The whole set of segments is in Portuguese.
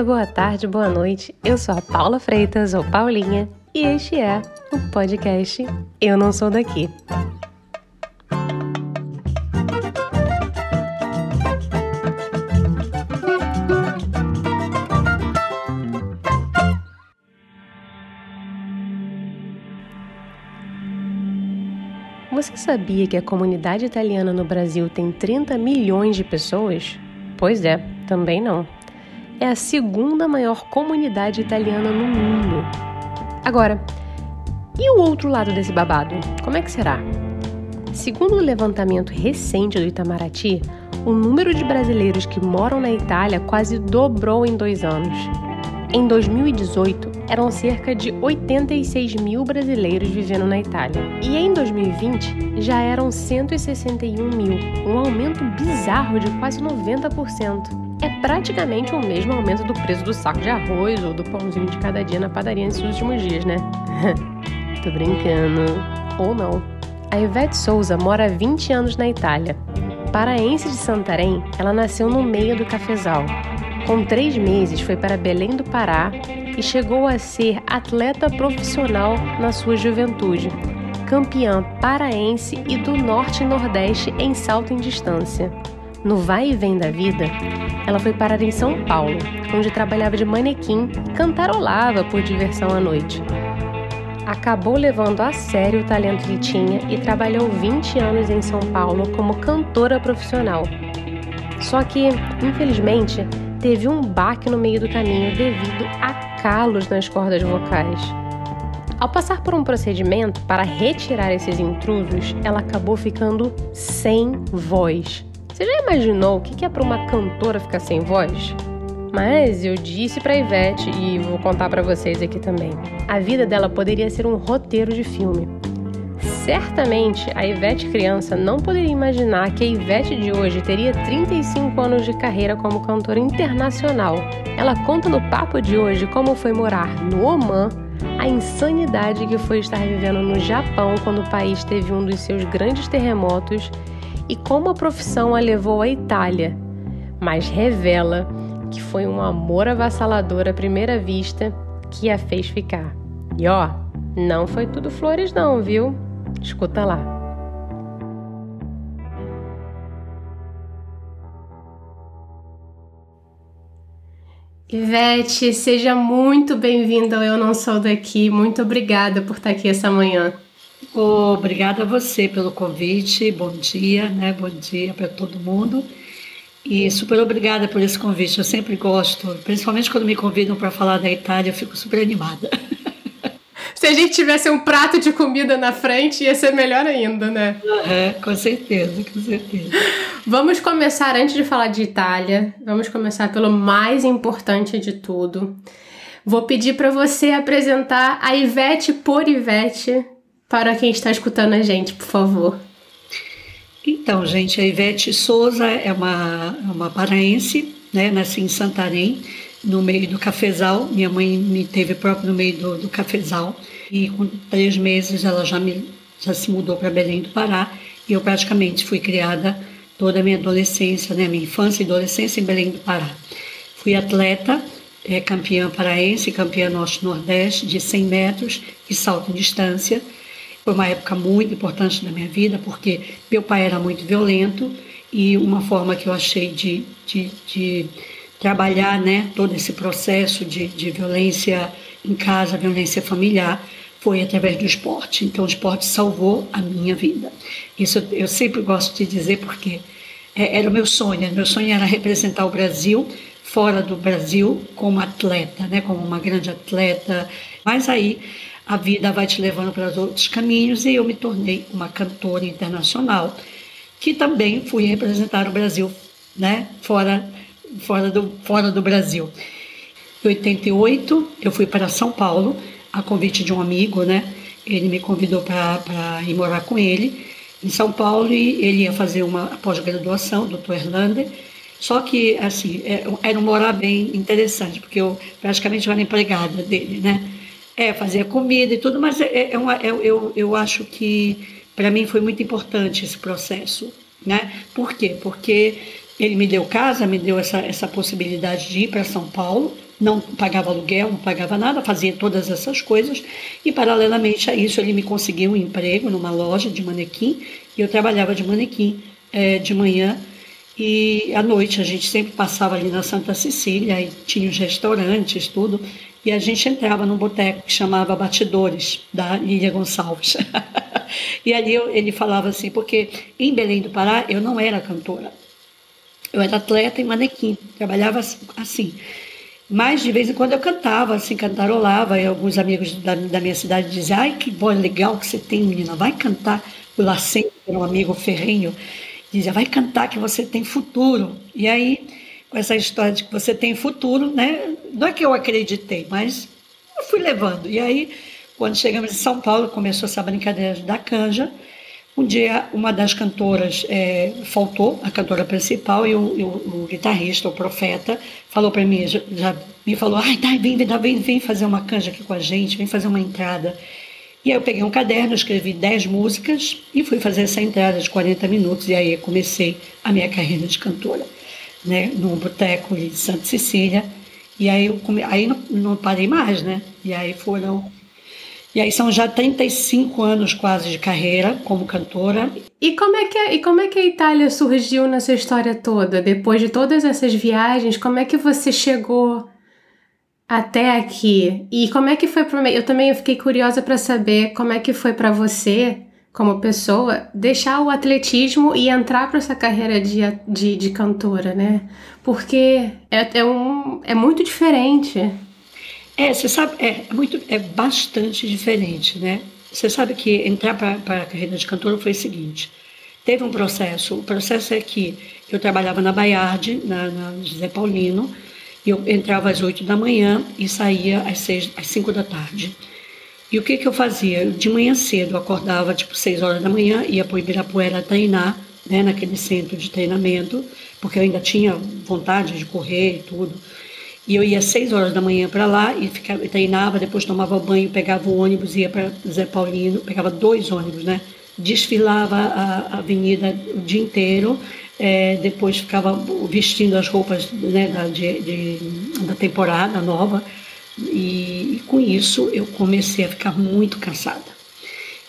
dia, boa tarde, boa noite. Eu sou a Paula Freitas, ou Paulinha, e este é o podcast Eu Não Sou Daqui. Você sabia que a comunidade italiana no Brasil tem 30 milhões de pessoas? Pois é, também não. É a segunda maior comunidade italiana no mundo. Agora, e o outro lado desse babado? Como é que será? Segundo o levantamento recente do Itamaraty, o número de brasileiros que moram na Itália quase dobrou em dois anos. Em 2018, eram cerca de 86 mil brasileiros vivendo na Itália. E em 2020, já eram 161 mil, um aumento bizarro de quase 90%. É praticamente o mesmo aumento do preço do saco de arroz ou do pãozinho de cada dia na padaria nesses últimos dias, né? Tô brincando. Ou não. A Ivete Souza mora há 20 anos na Itália. Paraense de Santarém, ela nasceu no meio do cafezal, com três meses, foi para Belém do Pará e chegou a ser atleta profissional na sua juventude, campeã paraense e do Norte e Nordeste em salto em distância. No vai e vem da vida, ela foi parar em São Paulo, onde trabalhava de manequim, cantarolava por diversão à noite. Acabou levando a sério o talento que tinha e trabalhou 20 anos em São Paulo como cantora profissional. Só que, infelizmente, teve um baque no meio do caminho devido a calos nas cordas vocais. Ao passar por um procedimento para retirar esses intrusos, ela acabou ficando sem voz. Você já imaginou o que é para uma cantora ficar sem voz? Mas eu disse para Ivete e vou contar para vocês aqui também. A vida dela poderia ser um roteiro de filme. Certamente a Ivete criança não poderia imaginar que a Ivete de hoje teria 35 anos de carreira como cantora internacional. Ela conta no papo de hoje como foi morar no Oman, a insanidade que foi estar vivendo no Japão quando o país teve um dos seus grandes terremotos e como a profissão a levou à Itália. Mas revela que foi um amor avassalador à primeira vista que a fez ficar. E ó, não foi tudo flores não, viu? Escuta lá. Ivete, seja muito bem-vinda ao Eu Não Sou Daqui. Muito obrigada por estar aqui essa manhã. Obrigada a você pelo convite. Bom dia, né? Bom dia para todo mundo. E super obrigada por esse convite. Eu sempre gosto, principalmente quando me convidam para falar da Itália, eu fico super animada. Se a gente tivesse um prato de comida na frente, ia ser melhor ainda, né? É, com certeza, com certeza. Vamos começar, antes de falar de Itália, vamos começar pelo mais importante de tudo. Vou pedir para você apresentar a Ivete por Ivete para quem está escutando a gente, por favor. Então, gente, a Ivete Souza é uma, uma paraense, né? Nasci em Santarém no meio do cafezal. Minha mãe me teve próprio no meio do, do cafezal. E com três meses ela já, me, já se mudou para Belém do Pará. E eu praticamente fui criada toda a minha adolescência, né, minha infância e adolescência em Belém do Pará. Fui atleta, é, campeã paraense, campeã norte-nordeste de 100 metros e salto em distância. Foi uma época muito importante da minha vida, porque meu pai era muito violento e uma forma que eu achei de, de, de trabalhar né, todo esse processo de, de violência em casa, violência familiar, foi através do esporte. Então, o esporte salvou a minha vida. Isso eu sempre gosto de dizer porque é, era o meu sonho. Meu sonho era representar o Brasil fora do Brasil como atleta, né, como uma grande atleta. Mas aí a vida vai te levando para outros caminhos e eu me tornei uma cantora internacional que também fui representar o Brasil, né, fora fora do, fora do Brasil. Em 88, eu fui para São Paulo, a convite de um amigo, né? Ele me convidou para ir morar com ele em São Paulo e ele ia fazer uma pós-graduação, doutor Erlander. Só que, assim, é, era um morar bem interessante, porque eu praticamente era empregada dele, né? É, fazia comida e tudo, mas é, é uma, é, eu, eu acho que para mim foi muito importante esse processo, né? Por quê? Porque ele me deu casa, me deu essa, essa possibilidade de ir para São Paulo, não pagava aluguel, não pagava nada, fazia todas essas coisas e paralelamente a isso ele me conseguiu um emprego numa loja de manequim e eu trabalhava de manequim é, de manhã e à noite a gente sempre passava ali na Santa Cecília e tinha os restaurantes, tudo. E a gente entrava num boteco que chamava Batidores, da Lília Gonçalves. e ali eu, ele falava assim, porque em Belém do Pará eu não era cantora. Eu era atleta e manequim, trabalhava assim. Mas de vez em quando eu cantava, assim, cantarolava, e alguns amigos da, da minha cidade diziam, ai, que boa, legal que você tem, menina, vai cantar. O Lacen, que era um amigo ferrenho, dizia, vai cantar que você tem futuro. E aí, com essa história de que você tem futuro, né? Não é que eu acreditei, mas eu fui levando. E aí, quando chegamos em São Paulo, começou essa brincadeira da canja. Um dia, uma das cantoras é, faltou, a cantora principal, e o, o, o guitarrista, o profeta, falou para mim, já, já, me falou, ai, tá, vem, vem, vem fazer uma canja aqui com a gente, vem fazer uma entrada. E aí eu peguei um caderno, escrevi 10 músicas e fui fazer essa entrada de 40 minutos. E aí comecei a minha carreira de cantora, né, num boteco de Santa Cecília. E aí, eu come... aí não, não parei mais, né? E aí foram e aí são já 35 anos quase de carreira como cantora. E como é que a, e como é que a Itália surgiu nessa história toda? Depois de todas essas viagens, como é que você chegou até aqui. E como é que foi para mim? Eu também fiquei curiosa para saber como é que foi para você, como pessoa, deixar o atletismo e entrar para essa carreira de, de, de, cantora, né? Porque é, é, um, é muito diferente. É, você sabe, é, é, muito, é bastante diferente, né? Você sabe que entrar para a carreira de cantora foi o seguinte: teve um processo. O processo é que eu trabalhava na Baiardi, na, na José Paulino, eu entrava às 8 da manhã e saía às, 6, às 5 da tarde. E o que, que eu fazia? De manhã cedo, eu acordava tipo 6 horas da manhã, ia para o Ibirapuera treinar, né, naquele centro de treinamento, porque eu ainda tinha vontade de correr e tudo. E eu ia às 6 horas da manhã para lá e ficava, treinava, depois tomava banho, pegava o ônibus, ia para Zé Paulino, pegava dois ônibus, né? Desfilava a, a avenida o dia inteiro é, depois ficava vestindo as roupas né, da, de, de, da temporada nova. E, e, com isso eu comecei a ficar muito cansada.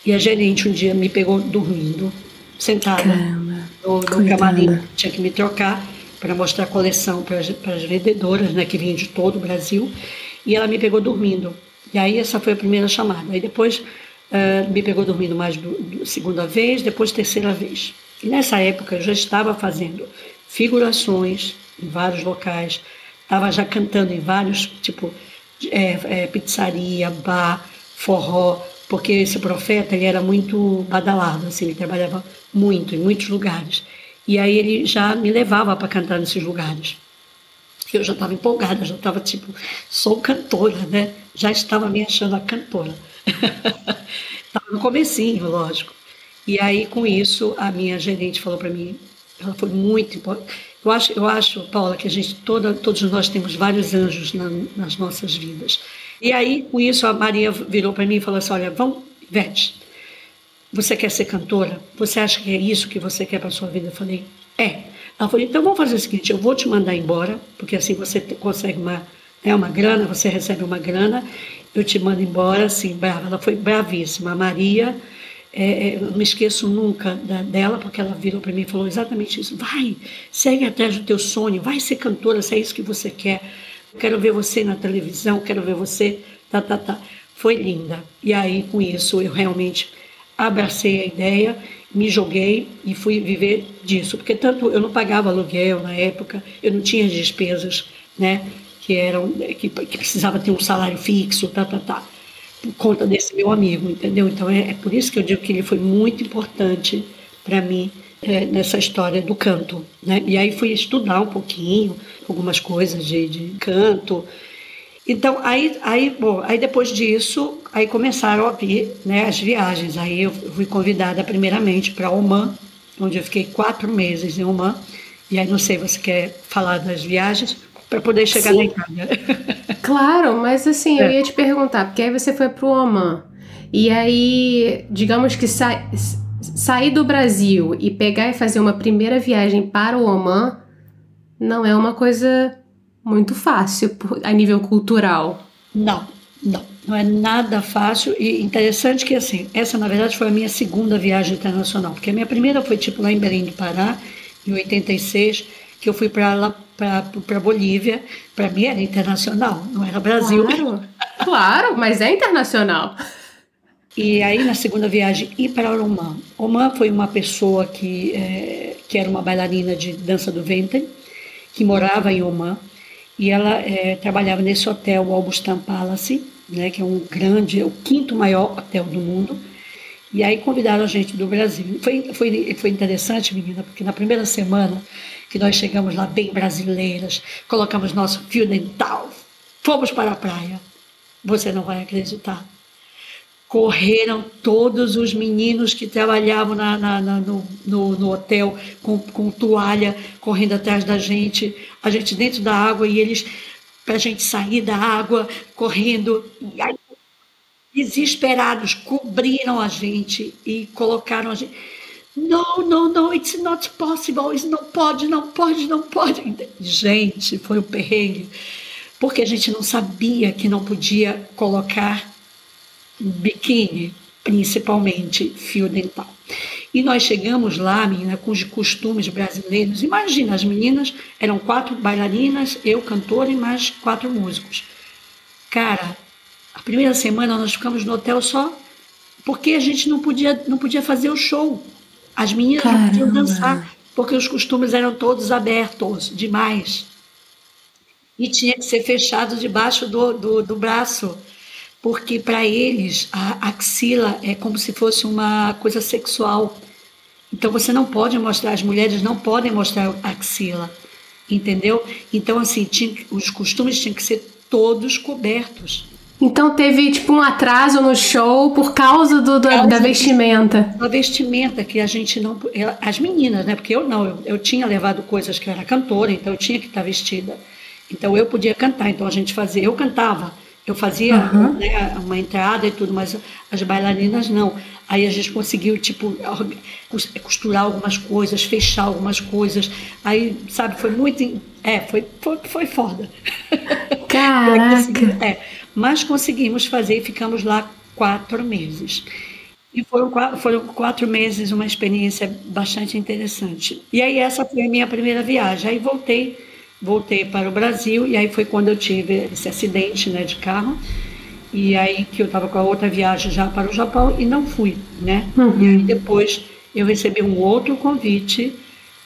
E a gerente um dia me pegou dormindo, sentada Caramba, no, no camarim, tinha que me trocar para mostrar a coleção para as vendedoras, né, que vinham de todo o Brasil, e ela me pegou dormindo. E aí essa foi a primeira chamada. Aí depois uh, me pegou dormindo mais do, do, segunda vez, depois terceira vez. E nessa época eu já estava fazendo figurações em vários locais, estava já cantando em vários, tipo, é, é, pizzaria, bar, forró, porque esse profeta ele era muito badalado, assim, ele trabalhava muito em muitos lugares. E aí ele já me levava para cantar nesses lugares. Eu já estava empolgada, já estava tipo, sou cantora, né? Já estava me achando a cantora. Estava no comecinho, lógico. E aí, com isso, a minha gerente falou para mim, ela foi muito importante. Eu acho, eu acho, Paula, que a gente, toda, todos nós temos vários anjos na, nas nossas vidas. E aí, com isso, a Maria virou para mim e falou assim: Olha, vamos, Ivete, você quer ser cantora? Você acha que é isso que você quer para sua vida? Eu falei: É. Ela falou: Então vamos fazer o seguinte: eu vou te mandar embora, porque assim você consegue uma, né, uma grana, você recebe uma grana, eu te mando embora, assim, brava. Ela foi bravíssima. A Maria é, é, não me esqueço nunca da, dela, porque ela virou para mim e falou exatamente isso. Vai, segue atrás do teu sonho, vai ser cantora, se é isso que você quer. Quero ver você na televisão, quero ver você. Tá, tá, tá. Foi linda. E aí, com isso, eu realmente abracei a ideia, me joguei e fui viver disso. Porque tanto eu não pagava aluguel na época, eu não tinha despesas, né? Que eram que, que precisava ter um salário fixo, tá, tá, tá por conta desse meu amigo, entendeu? Então é, é por isso que eu digo que ele foi muito importante para mim é, nessa história do canto, né? E aí fui estudar um pouquinho algumas coisas de, de canto. Então aí, aí, bom, aí depois disso, aí começaram a vir, né, as viagens. Aí eu fui convidada primeiramente para Oman, onde eu fiquei quatro meses em Oman. E aí não sei, você quer falar das viagens? Para poder chegar Sim. na Itália. Claro, mas assim, é. eu ia te perguntar, porque aí você foi para o Oman, e aí, digamos que sa sair do Brasil e pegar e fazer uma primeira viagem para o Oman não é uma coisa muito fácil a nível cultural. Não, não, não é nada fácil e interessante que assim, essa na verdade foi a minha segunda viagem internacional, porque a minha primeira foi tipo lá em Belém do Pará, em 86, que eu fui para lá para Bolívia, para mim era internacional, não era Brasil. Claro, claro, mas é internacional. E aí na segunda viagem ir para Oman. Oman foi uma pessoa que é, que era uma bailarina de dança do ventre, que morava em Oman e ela é, trabalhava nesse hotel, o Albustan Palace, né, que é um grande, é o quinto maior hotel do mundo. E aí convidaram a gente do Brasil. Foi, foi, foi interessante, menina, porque na primeira semana que nós chegamos lá bem brasileiras, colocamos nosso fio dental, fomos para a praia. Você não vai acreditar. Correram todos os meninos que trabalhavam na, na, na, no, no, no, hotel com, com toalha, correndo atrás da gente, a gente dentro da água e eles, para a gente sair da água, correndo. E aí, desesperados, cobriram a gente e colocaram a gente não, não, não, it's not possible, isso não pode, não pode, não pode. Gente, foi um perrengue, porque a gente não sabia que não podia colocar biquíni, principalmente fio dental. E nós chegamos lá, menina, com os costumes brasileiros. Imagina, as meninas eram quatro bailarinas, eu cantora e mais quatro músicos. Cara, a primeira semana nós ficamos no hotel só porque a gente não podia, não podia fazer o show. As meninas Caramba. não podiam dançar, porque os costumes eram todos abertos demais. E tinha que ser fechado debaixo do, do, do braço, porque para eles a axila é como se fosse uma coisa sexual. Então você não pode mostrar, as mulheres não podem mostrar a axila, entendeu? Então, assim, tinha, os costumes tinham que ser todos cobertos. Então teve tipo um atraso no show por causa do, do causa da vestimenta. Da vestimenta que a gente não, as meninas, né? Porque eu não, eu, eu, tinha levado coisas que eu era cantora, então eu tinha que estar vestida. Então eu podia cantar, então a gente fazia, eu cantava, eu fazia uhum. né, uma entrada e tudo, mas as bailarinas não. Aí a gente conseguiu tipo costurar algumas coisas, fechar algumas coisas. Aí, sabe, foi muito, é, foi foi, foi foda. Caraca. é mas conseguimos fazer e ficamos lá quatro meses. E foram, foram quatro meses, uma experiência bastante interessante. E aí essa foi a minha primeira viagem. Aí voltei, voltei para o Brasil e aí foi quando eu tive esse acidente né, de carro. E aí que eu estava com a outra viagem já para o Japão e não fui, né? Uhum. E aí depois eu recebi um outro convite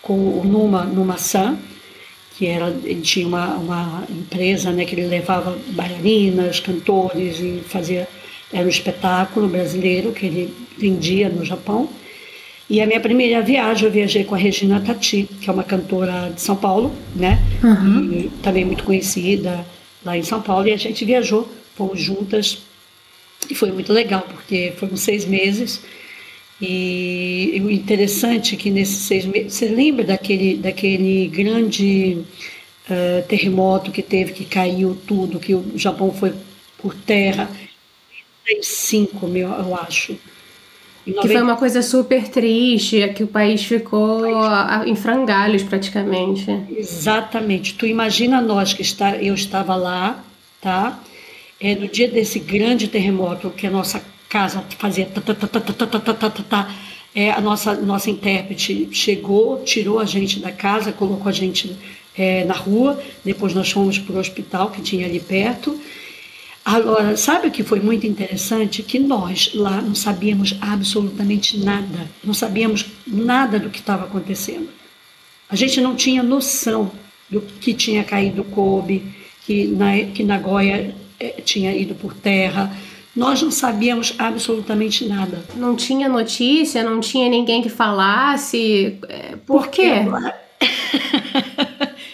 com o Numa, Numa San, que era, ele tinha uma, uma empresa né, que ele levava bailarinas, cantores e fazia era um espetáculo brasileiro que ele vendia no Japão. E a minha primeira viagem eu viajei com a Regina Tati, que é uma cantora de São Paulo, né? Uhum. Também muito conhecida lá em São Paulo. E a gente viajou, fomos juntas e foi muito legal porque foram seis meses e o interessante é que nesses seis meses, você lembra daquele, daquele grande uh, terremoto que teve, que caiu tudo, que o Japão foi por terra? 95, meu, eu acho. Que foi uma coisa super triste, que o país ficou em frangalhos praticamente. Exatamente. Tu imagina nós que está, eu estava lá, tá? É, no dia desse grande terremoto, que a nossa casa fazia tá, tá, tá, tá, tá, tá, tá, tá, tá, tá. É, a nossa, nossa intérprete chegou, tirou a gente da casa, colocou a gente é, na rua, depois nós fomos para o hospital que tinha ali perto. Agora, sabe o que foi muito interessante? Que nós lá não sabíamos absolutamente nada, não sabíamos nada do que estava acontecendo. A gente não tinha noção do que tinha caído Kobe, que, na, que Nagoya é, tinha ido por terra, nós não sabíamos absolutamente nada. Não tinha notícia, não tinha ninguém que falasse. É, por, Por quê?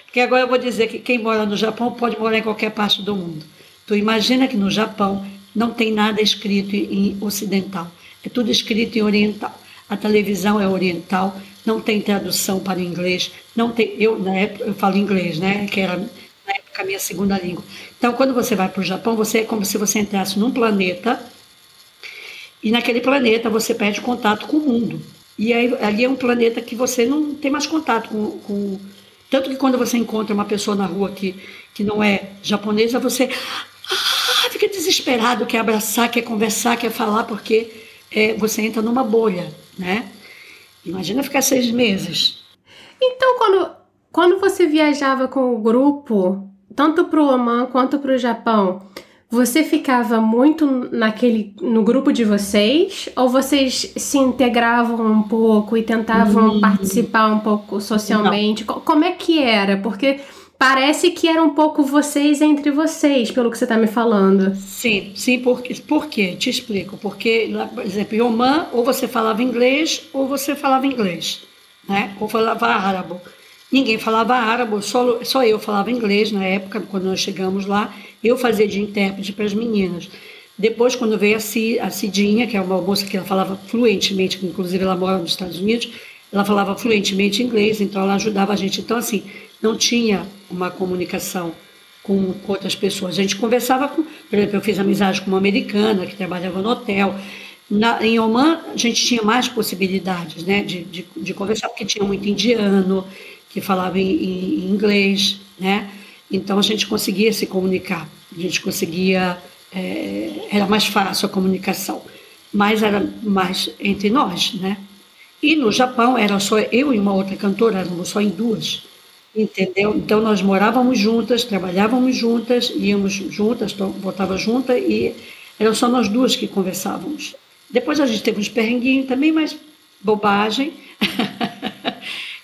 Porque agora eu vou dizer que quem mora no Japão pode morar em qualquer parte do mundo. Tu imagina que no Japão não tem nada escrito em ocidental, é tudo escrito em oriental. A televisão é oriental, não tem tradução para o inglês, não tem. Eu na época eu falo inglês, né? Que era na época a minha segunda língua. Então, quando você vai para o Japão, você é como se você entrasse num planeta e naquele planeta você perde contato com o mundo. E aí, ali é um planeta que você não tem mais contato com, com Tanto que quando você encontra uma pessoa na rua que, que não é japonesa, você ah, fica desesperado, quer abraçar, quer conversar, quer falar, porque é, você entra numa bolha, né? Imagina ficar seis meses. Então, quando, quando você viajava com o grupo, tanto para o Oman quanto para o Japão, você ficava muito naquele no grupo de vocês ou vocês se integravam um pouco e tentavam hum. participar um pouco socialmente? Não. Como é que era? Porque parece que era um pouco vocês entre vocês, pelo que você está me falando. Sim, sim, porque, por quê? Te explico. Porque, por exemplo, em Oman, ou você falava inglês ou você falava inglês, né? ou falava árabe. Ninguém falava árabe, só, só eu falava inglês na época, quando nós chegamos lá. Eu fazia de intérprete para as meninas. Depois, quando veio a, Cidinha, que é uma moça que ela falava fluentemente, que inclusive ela mora nos Estados Unidos, ela falava fluentemente inglês, então ela ajudava a gente. Então, assim, não tinha uma comunicação com, com outras pessoas. A gente conversava com, por exemplo, eu fiz amizade com uma americana que trabalhava no hotel. Na, em Oman, a gente tinha mais possibilidades né, de, de, de conversar, porque tinha muito indiano, que falava em, em inglês, né? Então a gente conseguia se comunicar, a gente conseguia, é, era mais fácil a comunicação, mas era mais entre nós, né? E no Japão era só eu e uma outra cantora, éramos só em duas, entendeu? Então nós morávamos juntas, trabalhávamos juntas, íamos juntas, voltava junta e eram só nós duas que conversávamos. Depois a gente teve uns perrenguinhos também, mas bobagem.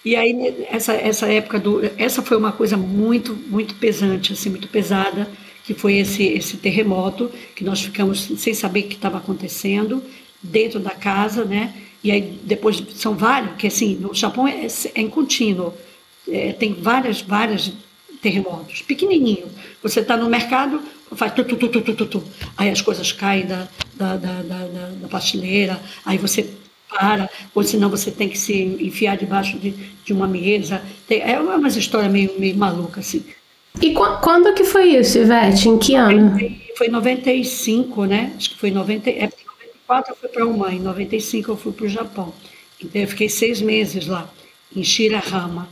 E aí essa essa época do essa foi uma coisa muito muito pesante, assim, muito pesada, que foi esse esse terremoto que nós ficamos sem saber o que estava acontecendo dentro da casa, né? E aí depois são vários, que assim, no Japão é, é em contínuo, é, tem várias várias terremotos, pequenininho. Você está no mercado, faz tu, tu, tu, tu, tu, tu, tu. aí as coisas caem da, da, da, da, da prateleira, aí você para, ou senão você tem que se enfiar debaixo de, de uma mesa. Tem, é uma história meio, meio maluca, assim. E qu quando que foi isso, Ivete? Em que ano? Foi em 95, né? Acho que foi em 90, é, 94 eu fui para uma, em 95 eu fui para o Japão. Então eu fiquei seis meses lá, em Shirahama.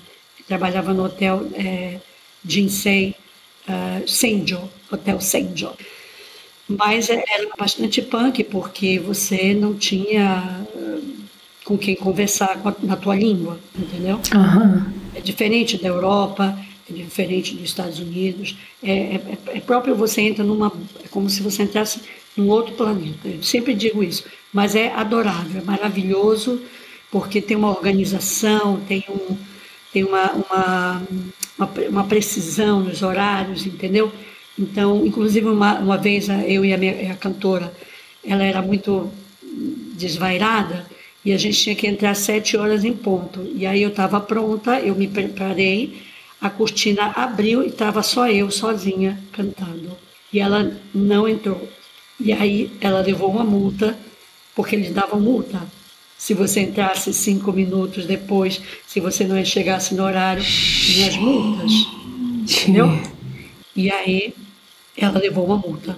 Trabalhava no hotel é, Jinsei uh, Senjo, Hotel Senjo. Mas é, era bastante punk, porque você não tinha com quem conversar na tua língua, entendeu? Uhum. É diferente da Europa, é diferente dos Estados Unidos. É, é, é, próprio você entra numa. É como se você entrasse num outro planeta. Eu sempre digo isso. Mas é adorável, é maravilhoso, porque tem uma organização, tem, um, tem uma, uma, uma, uma precisão nos horários, entendeu? Então, inclusive, uma, uma vez eu e a, minha, a cantora, ela era muito desvairada e a gente tinha que entrar às sete horas em ponto. E aí eu estava pronta, eu me preparei, a cortina abriu e estava só eu, sozinha, cantando. E ela não entrou. E aí ela levou uma multa, porque eles davam multa. Se você entrasse cinco minutos depois, se você não chegasse no horário, tinha as multas. Entendeu? E aí ela levou uma multa.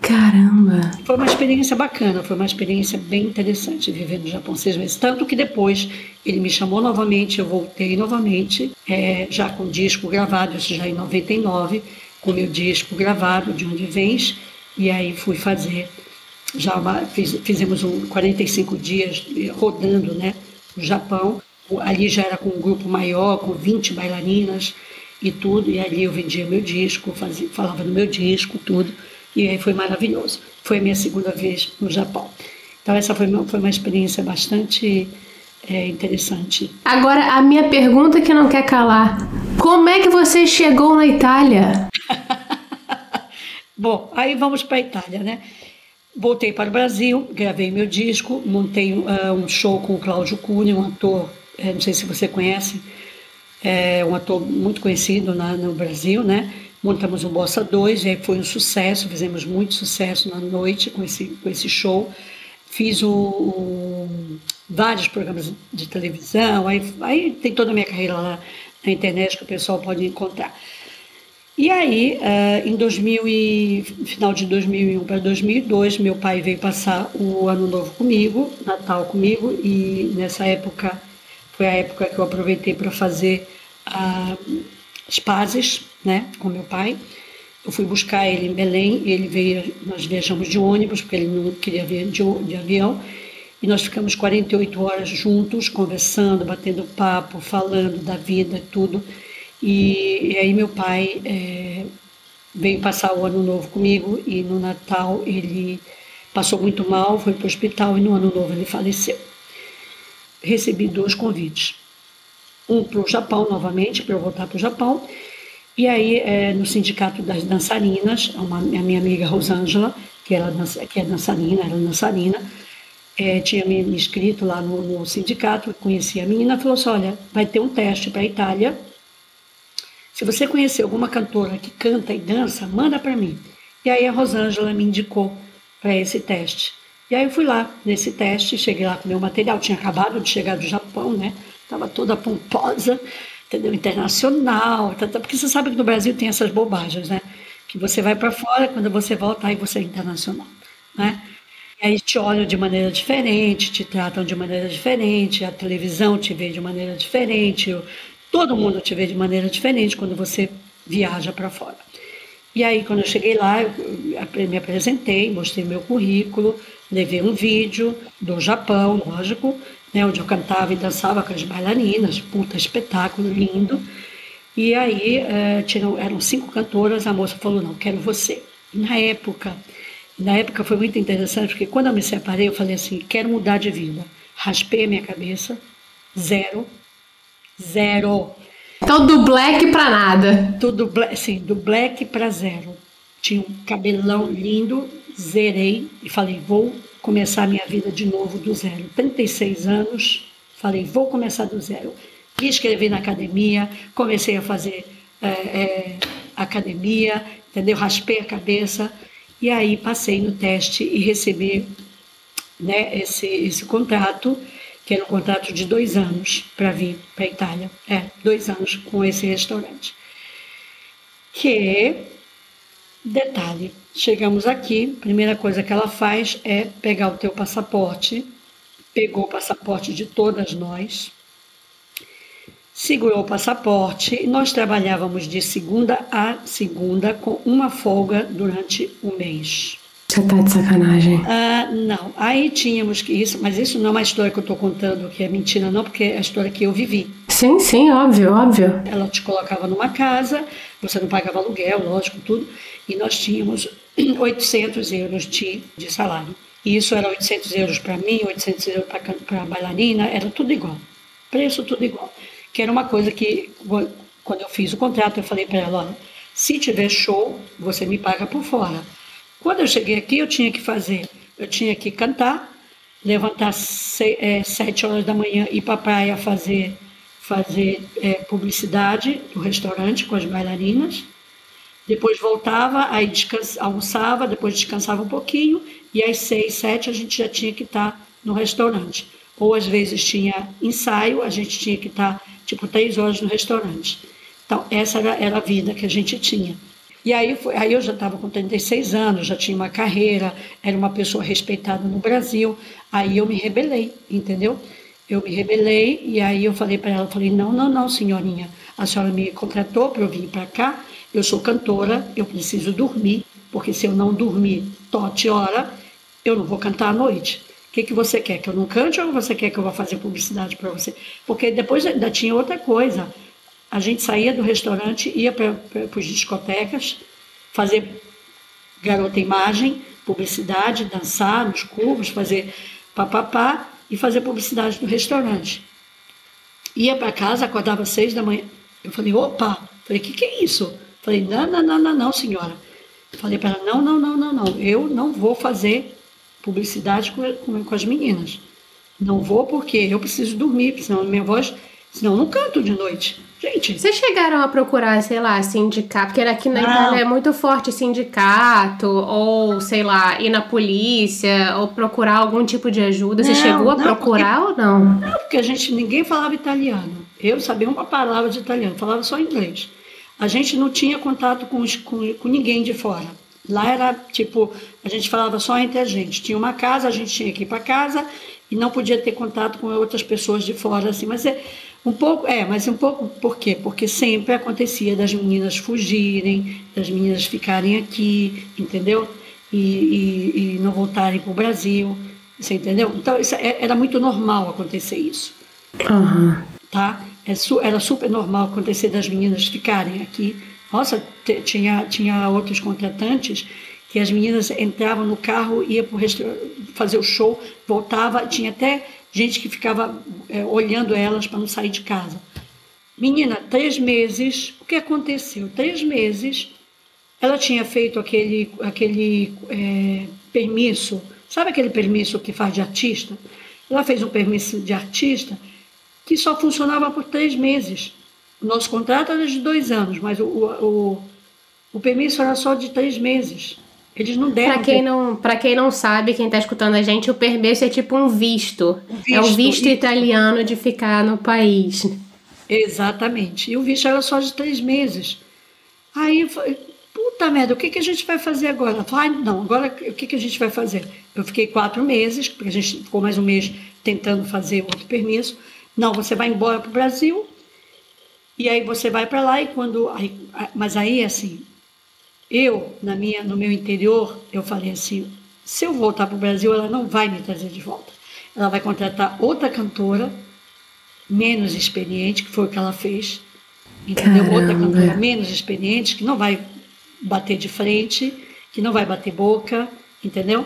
Caramba! Foi uma experiência bacana, foi uma experiência bem interessante viver no Japão seis meses. Tanto que depois ele me chamou novamente, eu voltei novamente, é, já com disco gravado, isso já em 99, com meu disco gravado, De Onde Vens, e aí fui fazer, já uma, fiz, fizemos um 45 dias rodando né, no Japão, ali já era com um grupo maior, com 20 bailarinas, e tudo, e ali eu vendia meu disco, fazia, falava no meu disco, tudo, e foi maravilhoso. Foi a minha segunda vez no Japão. Então essa foi, uma, foi uma experiência bastante é, interessante. Agora, a minha pergunta que não quer calar, como é que você chegou na Itália? Bom, aí vamos para a Itália, né? Voltei para o Brasil, gravei meu disco, montei uh, um show com o Cláudio Cunha, um ator, é, não sei se você conhece, é um ator muito conhecido na, no Brasil, né? Montamos o Bossa 2, e aí foi um sucesso, fizemos muito sucesso na noite com esse, com esse show. Fiz o, o, vários programas de televisão, aí, aí tem toda a minha carreira lá na internet que o pessoal pode encontrar. E aí, uh, em 2000 e, final de 2001 para 2002, meu pai veio passar o ano novo comigo, Natal comigo, e nessa época foi a época que eu aproveitei para fazer as pazes né, com meu pai. Eu fui buscar ele em Belém, ele veio, nós viajamos de ônibus, porque ele não queria vir de, de avião, e nós ficamos 48 horas juntos, conversando, batendo papo, falando da vida, tudo. E, e aí meu pai é, veio passar o ano novo comigo, e no Natal ele passou muito mal, foi para o hospital, e no ano novo ele faleceu. Recebi dois convites. Um para o Japão, novamente, para eu voltar para o Japão, e aí, é, no Sindicato das Dançarinas, uma, a minha amiga Rosângela, que, era, que é dançarina, era dançarina, é, tinha me inscrito lá no, no sindicato, conhecia a menina, falou assim, olha, vai ter um teste para a Itália, se você conhecer alguma cantora que canta e dança, manda para mim. E aí a Rosângela me indicou para esse teste. E aí eu fui lá nesse teste, cheguei lá com meu material, tinha acabado de chegar do Japão, né? Estava toda pomposa entendeu? Internacional, tá, tá, porque você sabe que no Brasil tem essas bobagens, né? Que você vai para fora, quando você volta, aí você é internacional, né? E aí te olham de maneira diferente, te tratam de maneira diferente, a televisão te vê de maneira diferente, todo mundo te vê de maneira diferente quando você viaja para fora. E aí, quando eu cheguei lá, eu me apresentei, mostrei meu currículo, levei um vídeo do Japão, lógico, né, onde eu cantava e dançava com as bailarinas, puta espetáculo lindo. E aí é, tinham, eram cinco cantoras, a moça falou, não, quero você. E na época, na época foi muito interessante, porque quando eu me separei, eu falei assim, quero mudar de vida. Raspei a minha cabeça, zero, zero. Então do black para nada. Tudo, sim, do black para zero. Tinha um cabelão lindo, zerei e falei, vou começar minha vida de novo do zero. 36 anos, falei, vou começar do zero. Me inscrevi na academia, comecei a fazer é, é, academia, entendeu? Raspei a cabeça e aí passei no teste e recebi né, esse, esse contrato, que era um contrato de dois anos para vir para a Itália. É, dois anos com esse restaurante. Que Detalhe: chegamos aqui, primeira coisa que ela faz é pegar o teu passaporte, pegou o passaporte de todas nós, segurou o passaporte e nós trabalhávamos de segunda a segunda com uma folga durante um mês. Você tá de sacanagem. Ah, não. Aí tínhamos que isso, mas isso não é uma história que eu estou contando que é mentira, não, porque é a história que eu vivi. Sim, sim, óbvio, óbvio. Ela te colocava numa casa, você não pagava aluguel, lógico, tudo, e nós tínhamos 800 euros de, de salário. E isso era 800 euros para mim, 800 euros para a bailarina, era tudo igual. Preço tudo igual. Que era uma coisa que, quando eu fiz o contrato, eu falei para ela: olha, se tiver show, você me paga por fora quando eu cheguei aqui, eu tinha que fazer, eu tinha que cantar, levantar se, é, sete horas da manhã, ir para a praia fazer, fazer é, publicidade do restaurante com as bailarinas. Depois voltava, aí almoçava, depois descansava um pouquinho, e às seis, sete a gente já tinha que estar tá no restaurante. Ou às vezes tinha ensaio, a gente tinha que estar tá, tipo três horas no restaurante. Então, essa era, era a vida que a gente tinha. E aí, foi, aí eu já estava com 36 anos, já tinha uma carreira, era uma pessoa respeitada no Brasil. Aí eu me rebelei, entendeu? Eu me rebelei e aí eu falei para ela, falei, não, não, não, senhorinha, a senhora me contratou para eu vir para cá, eu sou cantora, eu preciso dormir, porque se eu não dormir tote hora, eu não vou cantar à noite. O que, que você quer? Que eu não cante ou você quer que eu vá fazer publicidade para você? Porque depois ainda tinha outra coisa. A gente saía do restaurante, ia para as discotecas, fazer garota imagem, publicidade, dançar nos clubes, fazer papapá e fazer publicidade no restaurante. Ia para casa, acordava às seis da manhã. Eu falei, opa! Falei, o que, que é isso? Falei, não, não, não, não, não, senhora. Falei para ela, não, não, não, não, não. Eu não vou fazer publicidade com, com, com as meninas. Não vou porque eu preciso dormir, senão minha voz, senão eu não canto de noite. Gente. Vocês chegaram a procurar, sei lá, sindicato? Porque aqui na não. Itália é muito forte sindicato, ou sei lá, ir na polícia, ou procurar algum tipo de ajuda. Você não, chegou a não, procurar porque, ou não? Não, porque a gente, ninguém falava italiano. Eu sabia uma palavra de italiano, falava só inglês. A gente não tinha contato com, com, com ninguém de fora. Lá era tipo, a gente falava só entre a gente. Tinha uma casa, a gente tinha que ir para casa e não podia ter contato com outras pessoas de fora, assim, mas é um pouco, é, mas um pouco, por quê? Porque sempre acontecia das meninas fugirem, das meninas ficarem aqui, entendeu? E, e, e não voltarem para o Brasil, você entendeu? Então, isso é, era muito normal acontecer isso. Uhum. Tá? É era super normal acontecer das meninas ficarem aqui. Nossa, tinha, tinha outros contratantes que as meninas entravam no carro, ia para fazer o show, voltava, tinha até gente que ficava é, olhando elas para não sair de casa. Menina, três meses, o que aconteceu? Três meses, ela tinha feito aquele, aquele é, permisso, sabe aquele permisso que faz de artista? Ela fez um permisso de artista que só funcionava por três meses. O nosso contrato era de dois anos, mas o, o, o permisso era só de três meses. Eles não deram. Para quem não, quem não sabe, quem está escutando a gente, o permesso é tipo um visto. visto é o visto italiano de ficar no país. Exatamente. E o visto era só de três meses. Aí, puta merda, o que, que a gente vai fazer agora? Falei, não, agora o que, que a gente vai fazer? Eu fiquei quatro meses, porque a gente ficou mais um mês tentando fazer outro permisso. Não, você vai embora para o Brasil. E aí você vai para lá e quando. Aí, mas aí, assim, eu, na minha, no meu interior, eu falei assim: se eu voltar para o Brasil, ela não vai me trazer de volta. Ela vai contratar outra cantora, menos experiente, que foi o que ela fez. Entendeu? Caramba. Outra cantora menos experiente, que não vai bater de frente, que não vai bater boca, entendeu?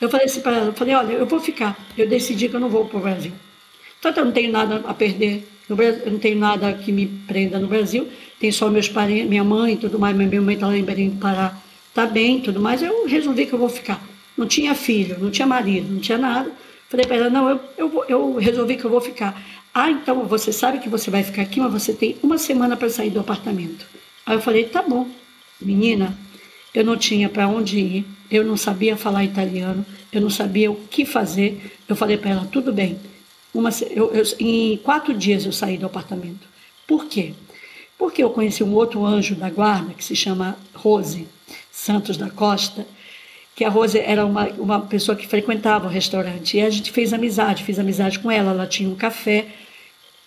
Eu falei assim para ela: eu falei, olha, eu vou ficar. Eu decidi que eu não vou para o Brasil. Tanto eu não tenho nada a perder. eu não tenho nada que me prenda no Brasil tem só meus parentes, minha mãe e tudo mais, minha mãe está lá em Belém do Pará, está bem tudo mais, eu resolvi que eu vou ficar. Não tinha filho, não tinha marido, não tinha nada. Falei para ela, não, eu, eu, eu resolvi que eu vou ficar. Ah, então você sabe que você vai ficar aqui, mas você tem uma semana para sair do apartamento. Aí eu falei, tá bom. Menina, eu não tinha para onde ir, eu não sabia falar italiano, eu não sabia o que fazer. Eu falei para ela, tudo bem. Uma, eu, eu, em quatro dias eu saí do apartamento. Por quê? Porque eu conheci um outro anjo da guarda que se chama Rose Santos da Costa, que a Rose era uma, uma pessoa que frequentava o restaurante. E a gente fez amizade, fiz amizade com ela. Ela tinha um café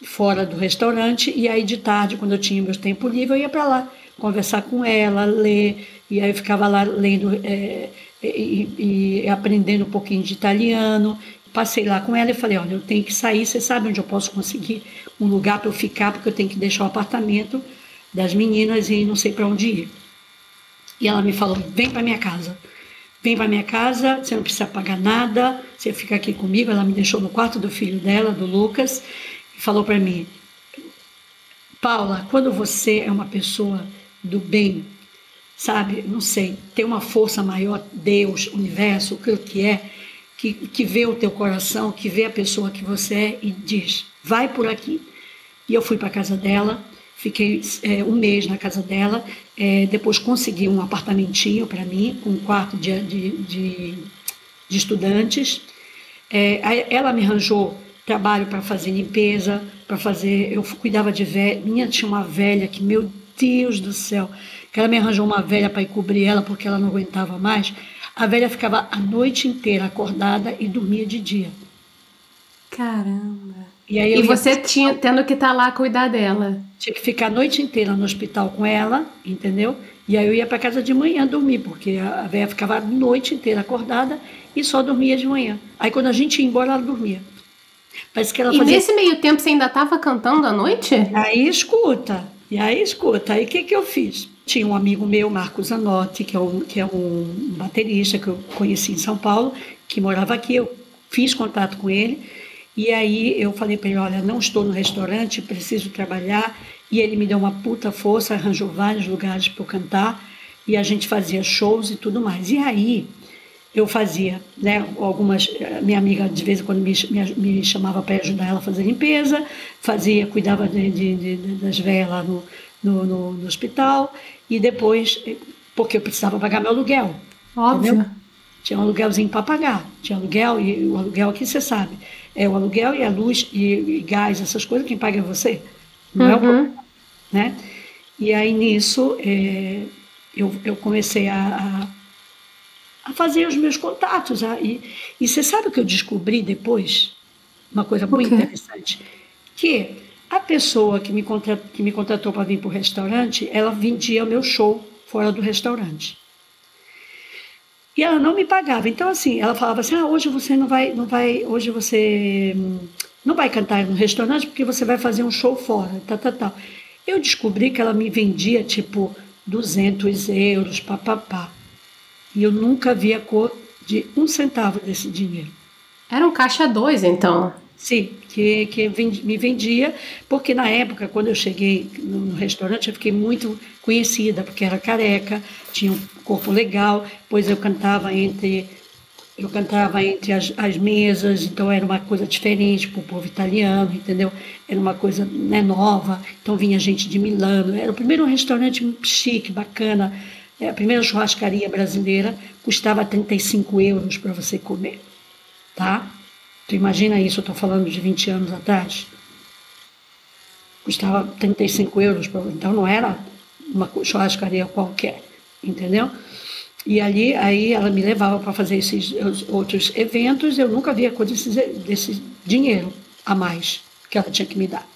fora do restaurante, e aí de tarde, quando eu tinha meu tempo livre, eu ia para lá conversar com ela, ler, e aí eu ficava lá lendo é, e, e, aprendendo um pouquinho de italiano. Passei lá com ela e falei: Olha, eu tenho que sair, você sabe onde eu posso conseguir um lugar para eu ficar, porque eu tenho que deixar o apartamento das meninas e não sei para onde ir. E ela me falou: vem para minha casa. Vem para minha casa, você não precisa pagar nada, você fica aqui comigo. Ela me deixou no quarto do filho dela, do Lucas, e falou para mim: Paula, quando você é uma pessoa do bem, sabe, não sei, tem uma força maior, Deus, universo, o que é, que, que vê o teu coração, que vê a pessoa que você é e diz: vai por aqui. E eu fui para casa dela, fiquei é, um mês na casa dela, é, depois consegui um apartamentinho para mim, um quarto de, de, de, de estudantes. É, ela me arranjou trabalho para fazer limpeza, para fazer. Eu cuidava de velha. Minha tinha uma velha que, meu Deus do céu, que ela me arranjou uma velha para ir cobrir ela porque ela não aguentava mais. A velha ficava a noite inteira acordada e dormia de dia. Caramba. E, aí e você tinha, tendo que estar tá lá cuidar dela. Tinha que ficar a noite inteira no hospital com ela, entendeu? E aí eu ia para casa de manhã dormir, porque a velha ficava a noite inteira acordada e só dormia de manhã. Aí quando a gente ia embora, ela dormia. Parece que ela fazia... E nesse meio tempo você ainda estava cantando à noite? Aí escuta, e aí escuta. Aí o que, que eu fiz? Tinha um amigo meu, Marcos Zanotti, que é, um, que é um baterista que eu conheci em São Paulo, que morava aqui. Eu fiz contato com ele e aí eu falei para ele: olha, não estou no restaurante, preciso trabalhar. E ele me deu uma puta força, arranjou vários lugares para eu cantar e a gente fazia shows e tudo mais. E aí eu fazia, né, algumas, minha amiga de vez em quando me, me, me chamava para ajudar ela a fazer limpeza, fazia, cuidava de, de, de, das velhas lá no, no, no, no, hospital e depois, porque eu precisava pagar meu aluguel. Óbvio. Entendeu? Tinha um aluguelzinho para pagar, tinha aluguel e o aluguel aqui você sabe, é o aluguel e a luz e, e gás, essas coisas, quem paga é você, não uhum. é o uhum. né? E aí nisso é, eu, eu comecei a, a a fazer os meus contatos. A, e, e você sabe o que eu descobri depois? Uma coisa muito interessante. Que a pessoa que me, contra, que me contratou para vir para o restaurante, ela vendia o meu show fora do restaurante. E ela não me pagava. Então, assim, ela falava assim: ah, hoje você não vai, não vai, hoje você hum, não vai cantar no restaurante porque você vai fazer um show fora, tá, tá, tá. Eu descobri que ela me vendia tipo 200 euros, papapá. E eu nunca vi a cor de um centavo desse dinheiro. Era um caixa dois, então? Sim, que, que me vendia, porque na época, quando eu cheguei no, restaurante, eu fiquei muito conhecida, porque era careca, tinha um corpo legal, pois eu cantava entre eu cantava entre as, as mesas, então era uma coisa diferente para o povo italiano, entendeu? Era uma coisa né, nova, então vinha gente de Milano, era o primeiro restaurante chique, bacana, é, a primeira churrascaria brasileira, custava 35 euros para você comer, tá? Tu imagina isso, eu estou falando de 20 anos atrás. Custava 35 euros, então não era uma churrascaria qualquer, entendeu? E ali, aí ela me levava para fazer esses outros eventos, eu nunca via coisa desse, dinheiro a mais que ela tinha que me dar,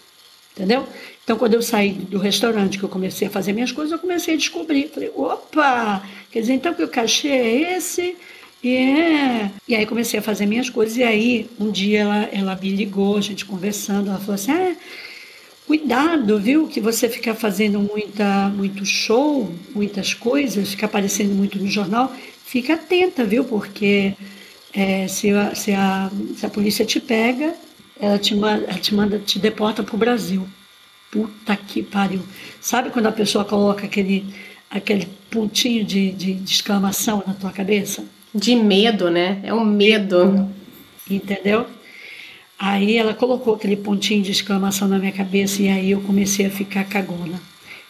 entendeu? Então, quando eu saí do restaurante, que eu comecei a fazer minhas coisas, eu comecei a descobrir. Falei, opa, quer dizer, então que o cachê é esse, é. E aí comecei a fazer minhas coisas. E aí, um dia ela, ela me ligou, a gente conversando, ela falou assim: ah, cuidado, viu? Que você fica fazendo muita, muito show, muitas coisas, fica aparecendo muito no jornal. Fica atenta, viu? Porque é, se, a, se, a, se a polícia te pega, ela te ela te, manda, te deporta para o Brasil. Puta que pariu. Sabe quando a pessoa coloca aquele, aquele pontinho de, de, de exclamação na tua cabeça? De medo, né? É um medo. Entendeu? Aí ela colocou aquele pontinho de exclamação na minha cabeça e aí eu comecei a ficar cagona.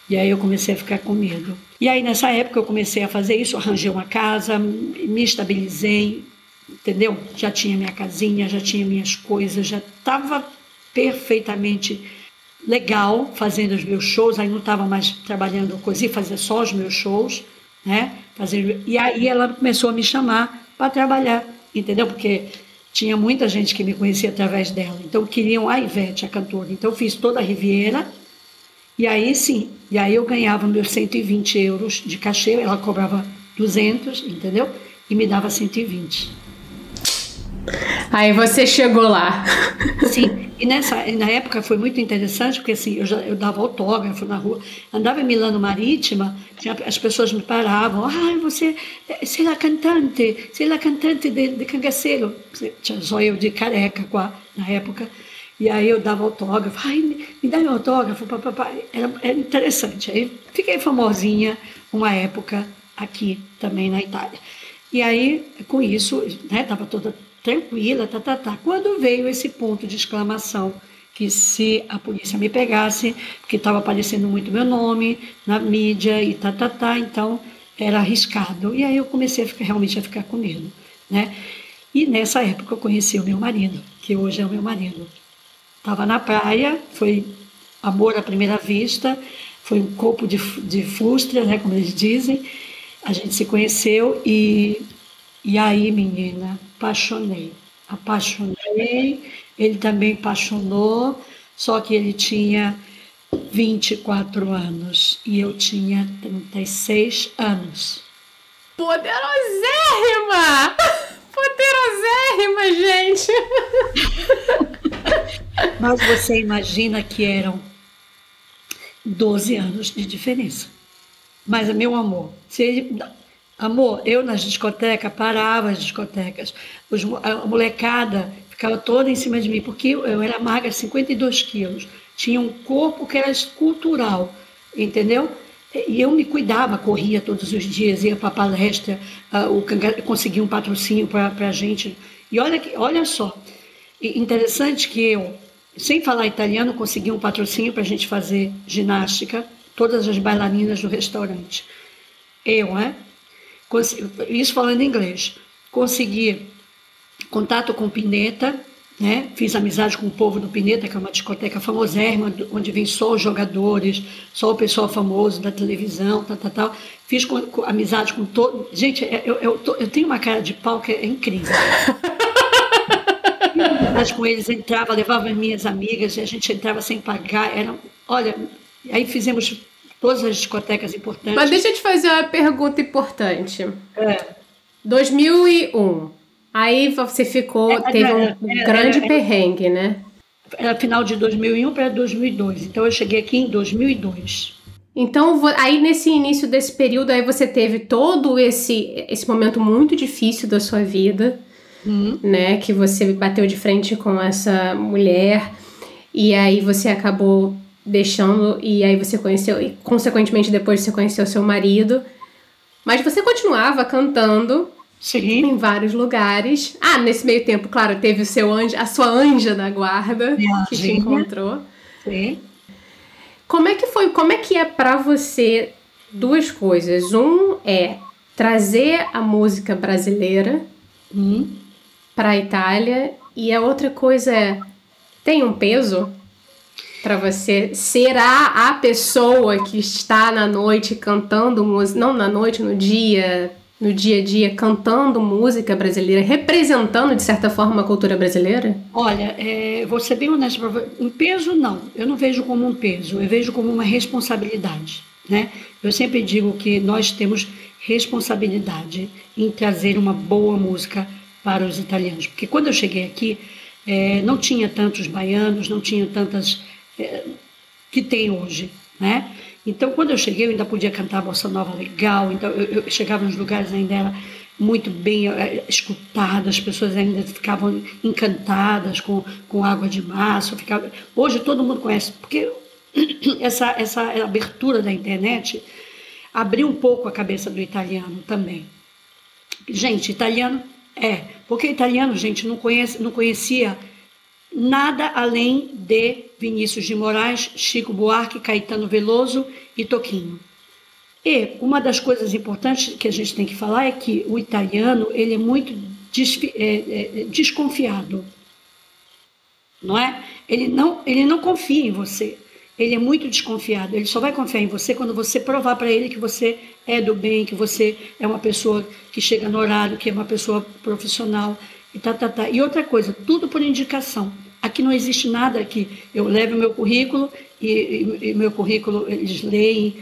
E aí eu comecei a ficar com medo. E aí nessa época eu comecei a fazer isso, arranjei uma casa, me estabilizei, entendeu? Já tinha minha casinha, já tinha minhas coisas, já estava perfeitamente legal fazendo os meus shows, aí não estava mais trabalhando coisa, fazer só os meus shows né? Fazer, e aí ela começou a me chamar para trabalhar, entendeu? Porque tinha muita gente que me conhecia através dela. Então queriam a Ivete, a cantora. Então eu fiz toda a Riviera. E aí sim, e aí eu ganhava meus 120 euros de cachê, ela cobrava 200, entendeu? E me dava 120. Aí você chegou lá. Sim, e nessa na época foi muito interessante, porque assim, eu, já, eu dava autógrafo na rua, andava em Milano Marítima, tinha, as pessoas me paravam, ah, você, sei lá, cantante, sei lá, cantante de, de cangaceiro. Tinha só eu de careca na época. E aí eu dava autógrafo, ai, me, me dá meu autógrafo, papapá. Era, era interessante. Aí fiquei famosinha uma época aqui também na Itália. E aí, com isso, né, estava toda tranquila, tá, tá, tá. Quando veio esse ponto de exclamação, que se a polícia me pegasse, porque estava aparecendo muito meu nome na mídia e tá, tá, tá, então era arriscado. E aí eu comecei a ficar, realmente a ficar com medo, né? E nessa época eu conheci o meu marido, que hoje é o meu marido. Estava na praia, foi amor à primeira vista, foi um corpo de, de frustra, né, como eles dizem. A gente se conheceu e, e aí, menina, apaixonei. Apaixonei, ele também apaixonou, só que ele tinha 24 anos e eu tinha 36 anos. Poderosérrima! Poderosérrima, gente! Mas você imagina que eram 12 anos de diferença. Mas, meu amor, se ele, Amor, eu nas discotecas, parava as discotecas, os, a molecada ficava toda em cima de mim, porque eu era magra, 52 quilos, tinha um corpo que era escultural, entendeu? E eu me cuidava, corria todos os dias, ia para a palestra, uh, conseguia um patrocínio para a gente. E olha, olha só, interessante que eu, sem falar italiano, consegui um patrocínio para a gente fazer ginástica, todas as bailarinas do restaurante. Eu, né? Isso falando em inglês, consegui contato com Pineta, né? Fiz amizade com o povo do Pineta, que é uma discoteca famosérrima, onde vem só os jogadores, só o pessoal famoso da televisão, tal, tal, tal. Fiz com, com, amizade com todo. Gente, é, eu, eu, eu, tenho uma cara de pau que é incrível. Mas com eles entrava, levava minhas amigas, e a gente entrava sem pagar. Era, olha, aí fizemos todas as discotecas importantes. Mas deixa eu te fazer uma pergunta importante. É. 2001. Aí você ficou, é, teve um é, grande perrengue, né? Era final de 2001 para 2002. Então eu cheguei aqui em 2002. Então, aí nesse início desse período, aí você teve todo esse, esse momento muito difícil da sua vida, uhum. né? Que você bateu de frente com essa mulher e aí você acabou deixando e aí você conheceu e consequentemente depois você conheceu seu marido. Mas você continuava cantando Sim. em vários lugares. Ah, nesse meio tempo, claro, teve o seu anjo, a sua anja da guarda Minha que te encontrou. Sim. Como é que foi? Como é que é para você duas coisas? Um é trazer a música brasileira hum. para a Itália e a outra coisa é tem um peso para você ser a, pessoa que está na noite cantando música, não na noite, no dia, no dia a dia cantando música brasileira, representando de certa forma a cultura brasileira? Olha, é, vou ser bem honesta, um peso não, eu não vejo como um peso, eu vejo como uma responsabilidade. Né? Eu sempre digo que nós temos responsabilidade em trazer uma boa música para os italianos, porque quando eu cheguei aqui é, não tinha tantos baianos, não tinha tantas que tem hoje, né? Então, quando eu cheguei, eu ainda podia cantar bossa nova legal. Então, eu, eu chegava nos lugares ainda era muito bem é, escutada, as pessoas ainda ficavam encantadas com, com água de março. Ficava... Hoje todo mundo conhece, porque essa, essa abertura da internet abriu um pouco a cabeça do italiano também. Gente, italiano é, porque italiano, gente, não, conhece, não conhecia nada além de Vinícius de Moraes, Chico Buarque, Caetano Veloso e Toquinho. E uma das coisas importantes que a gente tem que falar é que o italiano ele é muito é, é, é, desconfiado, não é? Ele não, ele não confia em você. Ele é muito desconfiado. Ele só vai confiar em você quando você provar para ele que você é do bem, que você é uma pessoa que chega no horário, que é uma pessoa profissional e tá, tá, tá. E outra coisa, tudo por indicação. Aqui não existe nada que eu leve o meu currículo e, e, e meu currículo eles leem.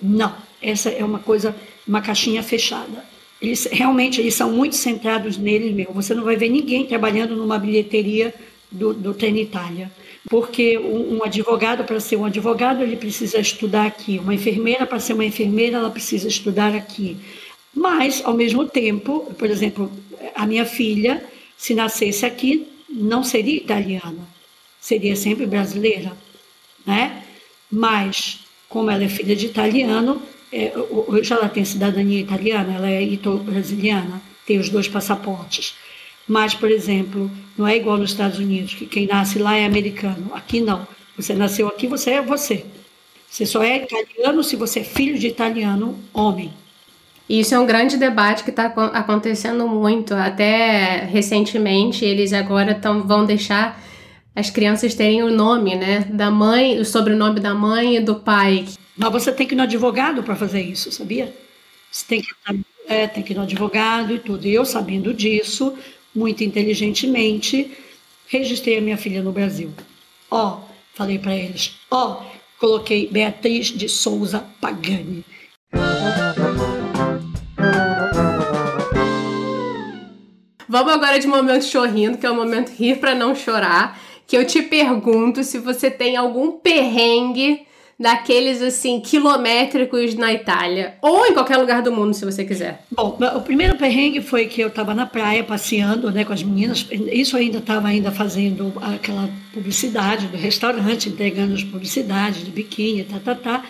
Não, essa é uma coisa, uma caixinha fechada. Eles realmente eles são muito centrados neles mesmo. Você não vai ver ninguém trabalhando numa bilheteria do, do Itália, porque um, um advogado para ser um advogado ele precisa estudar aqui, uma enfermeira para ser uma enfermeira ela precisa estudar aqui. Mas ao mesmo tempo, por exemplo, a minha filha, se nascesse aqui, não seria italiana, seria sempre brasileira, né? Mas, como ela é filha de italiano, é, hoje ela tem cidadania italiana, ela é ito-brasiliana, tem os dois passaportes. Mas, por exemplo, não é igual nos Estados Unidos, que quem nasce lá é americano. Aqui não. Você nasceu aqui, você é você. Você só é italiano se você é filho de italiano, homem. Isso é um grande debate que está acontecendo muito. Até recentemente, eles agora tão, vão deixar as crianças terem o nome, né? Da mãe, o sobrenome da mãe e do pai. Mas você tem que ir no advogado para fazer isso, sabia? Você tem que, é, tem que ir no advogado e tudo. E eu, sabendo disso, muito inteligentemente, registrei a minha filha no Brasil. Ó, falei para eles, ó, coloquei Beatriz de Souza Pagani. Vamos agora de momento chorrindo, que é o momento rir para não chorar. Que eu te pergunto se você tem algum perrengue daqueles assim quilométricos na Itália ou em qualquer lugar do mundo, se você quiser. Bom, o primeiro perrengue foi que eu estava na praia passeando, né, com as meninas. Isso ainda estava ainda fazendo aquela publicidade do restaurante, entregando as publicidades de biquíni, tá, tá, tá.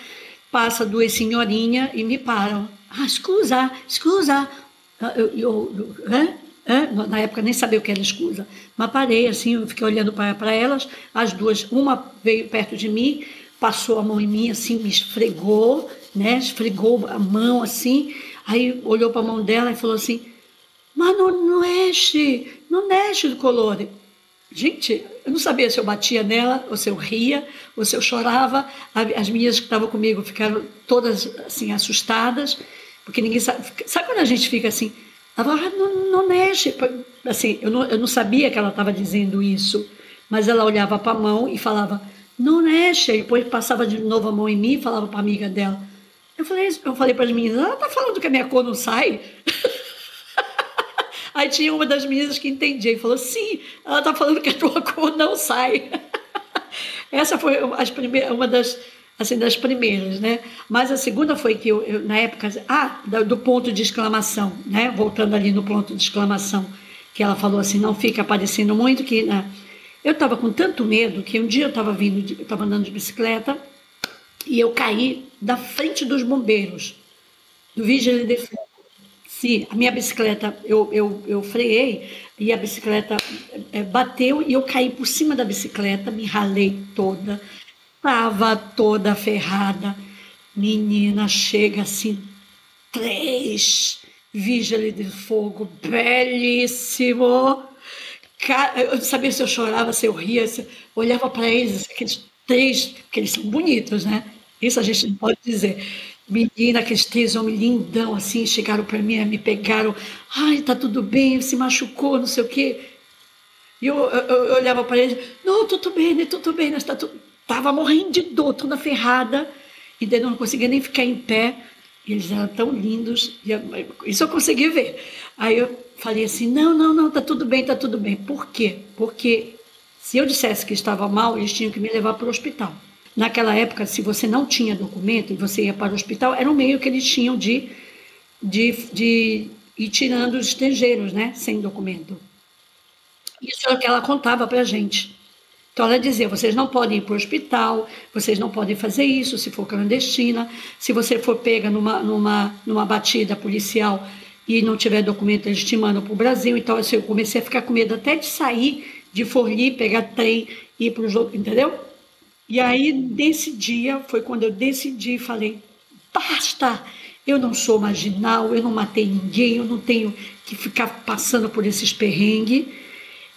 Passa duas senhorinhas e me param. Ah, scusa, scusa. Eu, eu, eu, é, na época nem sabia o que era escusa, mas parei assim, eu fiquei olhando para, elas, as duas, uma veio perto de mim, passou a mão em mim assim, me esfregou, né, esfregou a mão assim, aí olhou para a mão dela e falou assim, mas não, não não este do colore. Gente, eu não sabia se eu batia nela, ou se eu ria, ou se eu chorava. As minhas que estavam comigo ficaram todas assim assustadas, porque ninguém sabe. Sabe quando a gente fica assim? Ela falava, ah, não, não mexe. Assim, eu não, eu não sabia que ela estava dizendo isso, mas ela olhava para a mão e falava, não mexe. E depois passava de novo a mão em mim e falava para a amiga dela. Eu falei, eu falei para as meninas, ela está falando que a minha cor não sai? Aí tinha uma das meninas que entendia e falou: sim, ela está falando que a tua cor não sai. Essa foi as primeiras, uma das, assim, das primeiras, né? Mas a segunda foi que eu, eu na época, ah, do ponto de exclamação, né? Voltando ali no ponto de exclamação, que ela falou assim, não fica aparecendo muito que, né? Eu estava com tanto medo que um dia eu estava vindo, estava andando de bicicleta e eu caí da frente dos bombeiros do Vigília de Fogo se a minha bicicleta, eu, eu, eu freiei e a bicicleta é, bateu e eu caí por cima da bicicleta, me ralei toda, estava toda ferrada. Menina, chega assim, três Vigília de Fogo, belíssimo. Eu não sabia se eu chorava, se eu ria, se eu olhava para eles, aqueles três, porque eles são bonitos, né? Isso a gente não pode dizer Menina, aqueles três homens lindão, assim, chegaram para mim, me pegaram. Ai, tá tudo bem, se machucou, não sei o quê. E eu, eu, eu olhava para eles, não, tudo bem, tudo bem, nós tá tudo... Tava morrendo de dor, toda ferrada, e daí não conseguia nem ficar em pé. E eles eram tão lindos, eu, isso eu consegui ver. Aí eu falei assim, não, não, não, tá tudo bem, tá tudo bem. Por quê? Porque se eu dissesse que estava mal, eles tinham que me levar para o hospital. Naquela época, se você não tinha documento e você ia para o hospital, era um meio que eles tinham de, de, de ir tirando os estrangeiros, né, sem documento. Isso é o que ela contava para a gente. Então ela dizia: vocês não podem ir para o hospital, vocês não podem fazer isso se for clandestina. Se você for pega numa, numa, numa batida policial e não tiver documento, eles te mandam para o Brasil. Então assim, eu comecei a ficar com medo até de sair de Forli, pegar trem, ir para o jogo, entendeu? E aí, nesse dia, foi quando eu decidi, falei, basta, eu não sou marginal, eu não matei ninguém, eu não tenho que ficar passando por esses perrengues,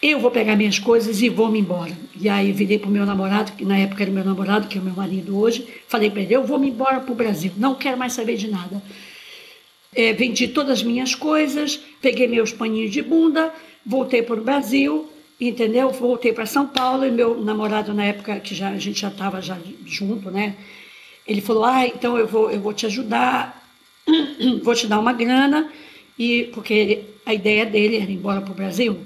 eu vou pegar minhas coisas e vou me embora. E aí virei para o meu namorado, que na época era meu namorado, que é o meu marido hoje, falei para ele, eu vou me embora para o Brasil, não quero mais saber de nada. É, vendi todas as minhas coisas, peguei meus paninhos de bunda, voltei para o Brasil, entendeu? Voltei para São Paulo e meu namorado na época que já a gente já estava já junto, né? Ele falou: "Ah, então eu vou eu vou te ajudar, vou te dar uma grana e porque a ideia dele era ir embora para o Brasil".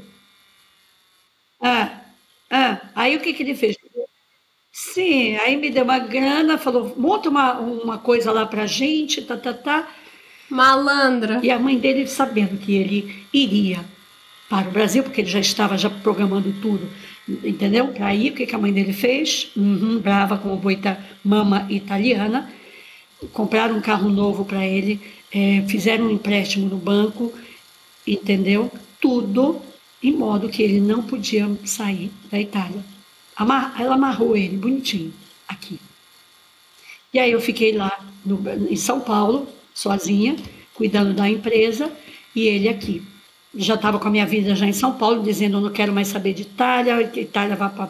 Ah, ah, aí o que que ele fez? Sim, aí me deu uma grana, falou: "Monta uma, uma coisa lá para gente, tá, tá, tá". Malandra. E a mãe dele sabendo que ele iria para o Brasil, porque ele já estava já programando tudo, entendeu? Aí o que, que a mãe dele fez? Uhum, brava com o boita mama italiana, compraram um carro novo para ele, é, fizeram um empréstimo no banco, entendeu? Tudo em modo que ele não podia sair da Itália. Ela amarrou ele bonitinho aqui. E aí eu fiquei lá no, em São Paulo, sozinha, cuidando da empresa, e ele aqui já estava com a minha vida já em São Paulo, dizendo eu não quero mais saber de Itália, que Itália vá para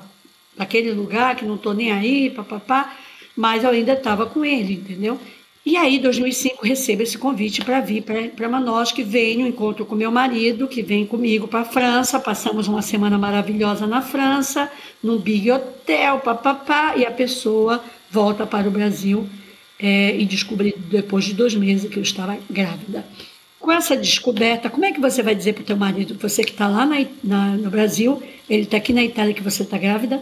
aquele lugar que não estou nem aí, papapá, mas eu ainda estava com ele, entendeu? E aí, em 2005, recebo esse convite para vir para Manaus, que venho, encontro com meu marido, que vem comigo para a França, passamos uma semana maravilhosa na França, num big hotel, papapá, e a pessoa volta para o Brasil é, e descobri depois de dois meses que eu estava grávida com essa descoberta, como é que você vai dizer para o teu marido, você que está lá na, na, no Brasil, ele está aqui na Itália que você está grávida?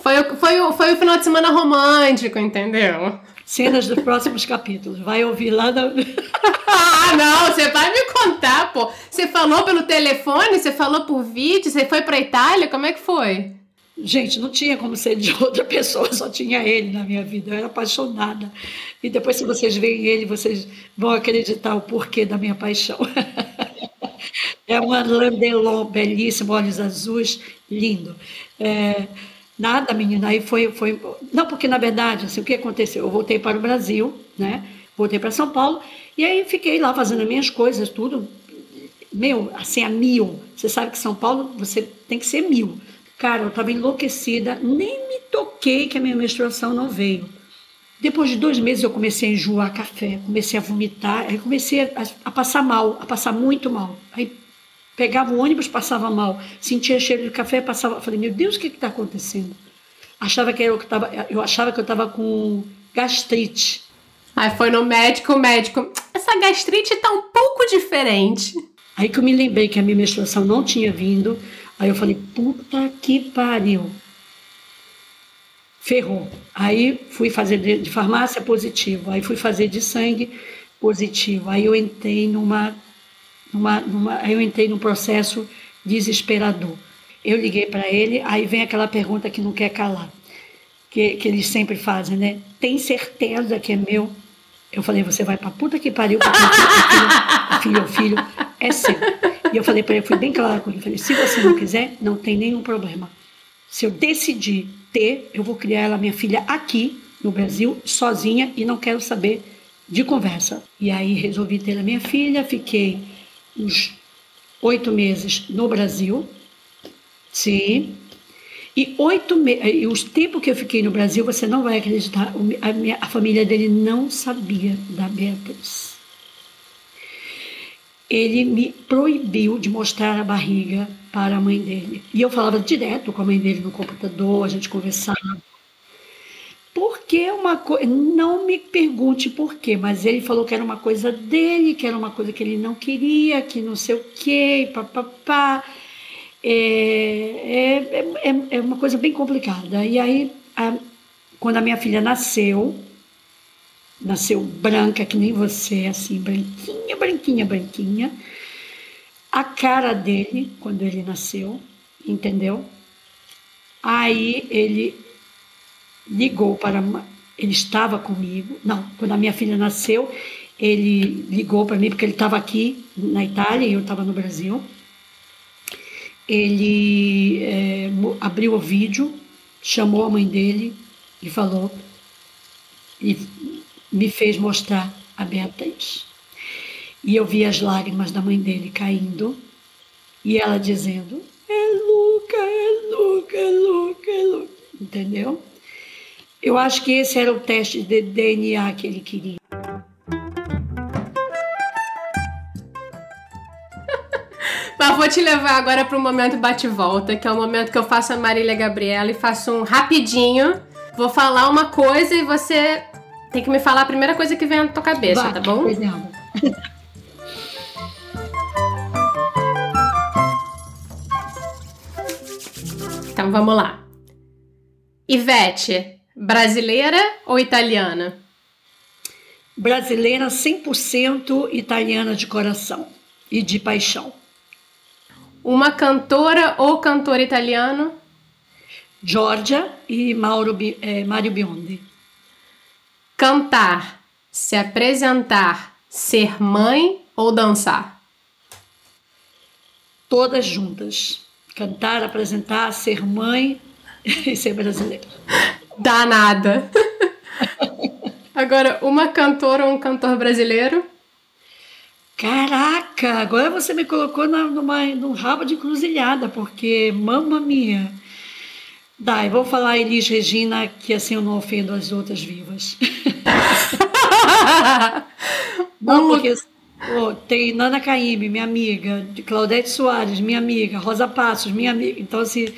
Foi foi, foi o final de semana romântico, entendeu? Cenas dos próximos capítulos. Vai ouvir lá na... ah, não, você vai me contar, pô. Você falou pelo telefone, você falou por vídeo, você foi para Itália, como é que foi? Gente, não tinha como ser de outra pessoa, só tinha ele na minha vida. Eu era apaixonada. E depois, se vocês veem ele, vocês vão acreditar o porquê da minha paixão. é um Landelon belíssimo, olhos azuis, lindo. É, nada, menina, aí foi, foi. Não, porque na verdade, assim, o que aconteceu? Eu voltei para o Brasil, né? Voltei para São Paulo, e aí fiquei lá fazendo minhas coisas, tudo. Meu, assim, a mil. Você sabe que São Paulo você tem que ser mil Cara, eu estava enlouquecida, nem me toquei que a minha menstruação não veio. Depois de dois meses eu comecei a enjoar café, comecei a vomitar, aí comecei a, a passar mal, a passar muito mal. Aí pegava o ônibus, passava mal, sentia cheiro de café, passava. Falei, meu Deus, o que está acontecendo? Achava que eu estava, eu achava que eu estava com gastrite. Aí foi no médico, o médico, essa gastrite está um pouco diferente. Aí que eu me lembrei que a minha menstruação não tinha vindo. Aí eu falei, puta que pariu. Ferrou. Aí fui fazer de farmácia positivo. Aí fui fazer de sangue positivo. Aí eu entrei numa, numa, numa eu entrei num processo desesperador. Eu liguei para ele, aí vem aquela pergunta que não quer calar, que, que eles sempre fazem, né? Tem certeza que é meu? Eu falei, você vai pra puta que pariu, porque filho, filho, filho, é seu. E eu falei para ele, fui bem claro com ele, falei, se você não quiser, não tem nenhum problema. Se eu decidir ter, eu vou criar ela, minha filha, aqui no Brasil, sozinha, e não quero saber de conversa. E aí resolvi ter a minha filha, fiquei uns oito meses no Brasil, Sim. E oito meses, os tempos que eu fiquei no Brasil, você não vai acreditar, a, minha, a família dele não sabia da Beatriz. Ele me proibiu de mostrar a barriga para a mãe dele. E eu falava direto com a mãe dele no computador, a gente conversava. Porque é uma coisa, não me pergunte por quê, mas ele falou que era uma coisa dele, que era uma coisa que ele não queria, que não sei o quê, papapá. Pá, pá. É, é, é, é uma coisa bem complicada. E aí, a, quando a minha filha nasceu, nasceu branca, que nem você, assim, branquinha, branquinha, branquinha, a cara dele, quando ele nasceu, entendeu? Aí ele ligou para. Ele estava comigo. Não, quando a minha filha nasceu, ele ligou para mim, porque ele estava aqui na Itália e eu estava no Brasil ele é, abriu o vídeo, chamou a mãe dele e falou, e me fez mostrar a Beatriz. E eu vi as lágrimas da mãe dele caindo e ela dizendo: É Luca, é Luca, é Luca, é Luca. Entendeu? Eu acho que esse era o teste de DNA que ele queria. Mas vou te levar agora para o momento bate-volta, que é o momento que eu faço a Marília Gabriela e faço um rapidinho. Vou falar uma coisa e você tem que me falar a primeira coisa que vem na tua cabeça, Vai, tá bom? Então vamos lá. Ivete, brasileira ou italiana? Brasileira 100% italiana de coração e de paixão. Uma cantora ou cantor italiano? Giorgia e Mauro, eh, Mario Biondi. Cantar, se apresentar, ser mãe ou dançar? Todas juntas. Cantar, apresentar, ser mãe e ser brasileira. Danada. Agora, uma cantora ou um cantor brasileiro? Caraca, agora você me colocou na, numa, num rabo de encruzilhada, porque, mamma mia. Dai, vou falar Elis Regina, que assim eu não ofendo as outras vivas. não, porque oh, tem Nana Caymmi, minha amiga, Claudete Soares, minha amiga, Rosa Passos, minha amiga. Então, assim,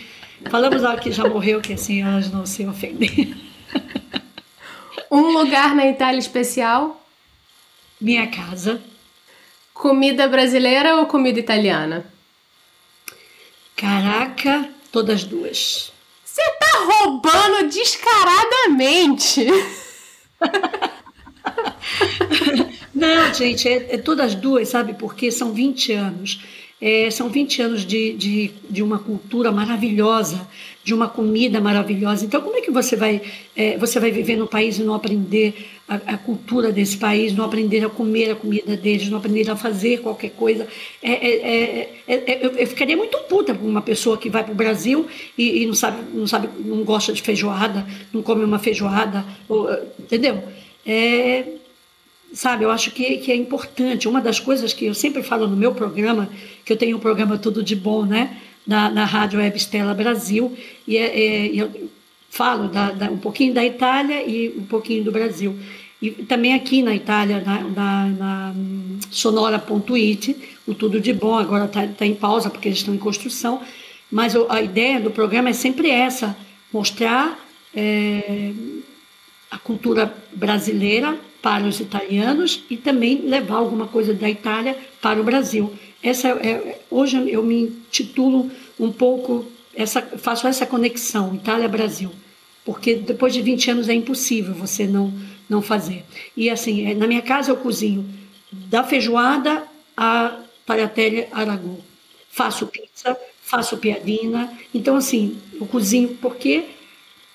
falamos a que já morreu, que assim elas não se ofendem. um lugar na Itália especial? Minha casa. Comida brasileira ou comida italiana? Caraca, todas duas. Você tá roubando descaradamente. Não, gente, é, é todas duas, sabe? Porque são 20 anos. É, são 20 anos de, de, de uma cultura maravilhosa, de uma comida maravilhosa. Então, como é que você vai, é, você vai viver no país e não aprender a, a, cultura desse país, não aprender a comer a comida deles, não aprender a fazer qualquer coisa? É, é, é, é eu, eu, ficaria muito puta com uma pessoa que vai para o Brasil e, e, não, sabe, não sabe, não gosta de feijoada, não come uma feijoada, ou, entendeu? É, sabe, eu acho que, que é importante. Uma das coisas que eu sempre falo no meu programa, que eu tenho um programa Tudo de Bom, né? na, na Rádio Web Stella Brasil, e é, é, eu falo da, da, um pouquinho da Itália e um pouquinho do Brasil. E também aqui na Itália, na, na, na sonora.it, o Tudo de Bom, agora está tá em pausa porque eles estão em construção, mas a ideia do programa é sempre essa, mostrar é, a cultura brasileira para os italianos e também levar alguma coisa da Itália para o Brasil. Essa é, hoje eu me titulo um pouco, essa, faço essa conexão Itália-Brasil, porque depois de 20 anos é impossível você não, não fazer. E assim, é, na minha casa eu cozinho da feijoada a tagliatelle aragon. Faço pizza, faço piadina. Então, assim, eu cozinho porque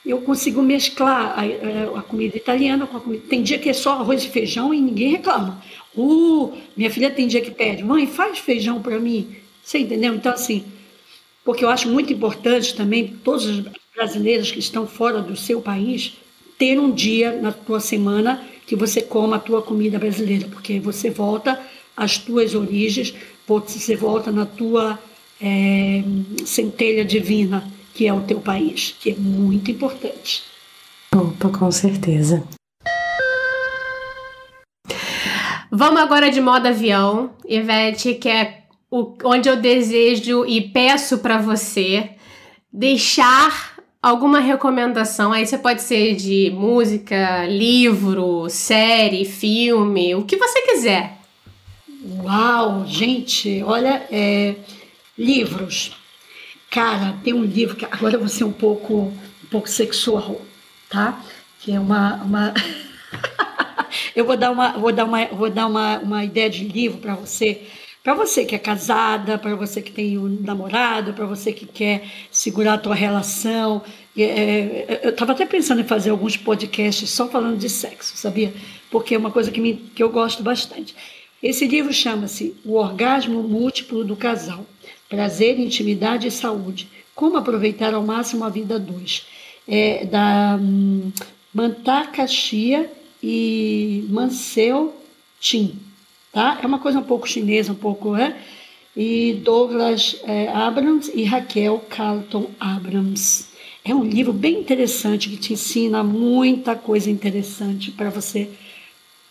eu consigo mesclar a, a, comida italiana com a comida. Tem dia que é só arroz e feijão e ninguém reclama. Uh, minha filha tem dia que pede, mãe, faz feijão para mim. Você entendeu? Então, assim, porque eu acho muito importante também todos os brasileiros que estão fora do seu país ter um dia na tua semana que você coma a tua comida brasileira, porque você volta às tuas origens, você volta na tua é, centelha divina que é o teu país, que é muito importante. Opa, com certeza. Vamos agora de modo avião, Ivete, que é o, onde eu desejo e peço para você deixar alguma recomendação. Aí você pode ser de música, livro, série, filme, o que você quiser. Uau, gente, olha, é, livros. Cara, tem um livro que agora eu vou ser um pouco, um pouco sexual, tá? Que é uma, uma... eu vou dar uma, vou dar uma, vou dar uma, uma ideia de livro para você, para você que é casada, para você que tem um namorado, para você que quer segurar a tua relação. É, é eu estava até pensando em fazer alguns podcasts só falando de sexo, sabia? Porque é uma coisa que, me, que eu gosto bastante. Esse livro chama-se O Orgasmo Múltiplo do Casal prazer, intimidade e saúde. Como aproveitar ao máximo a vida dois. É, da hum, Mantaka Chia e Mansell Chin. Tá? É uma coisa um pouco chinesa, um pouco, é? E Douglas é, Abrams e Raquel Carlton Abrams. É um livro bem interessante que te ensina muita coisa interessante para você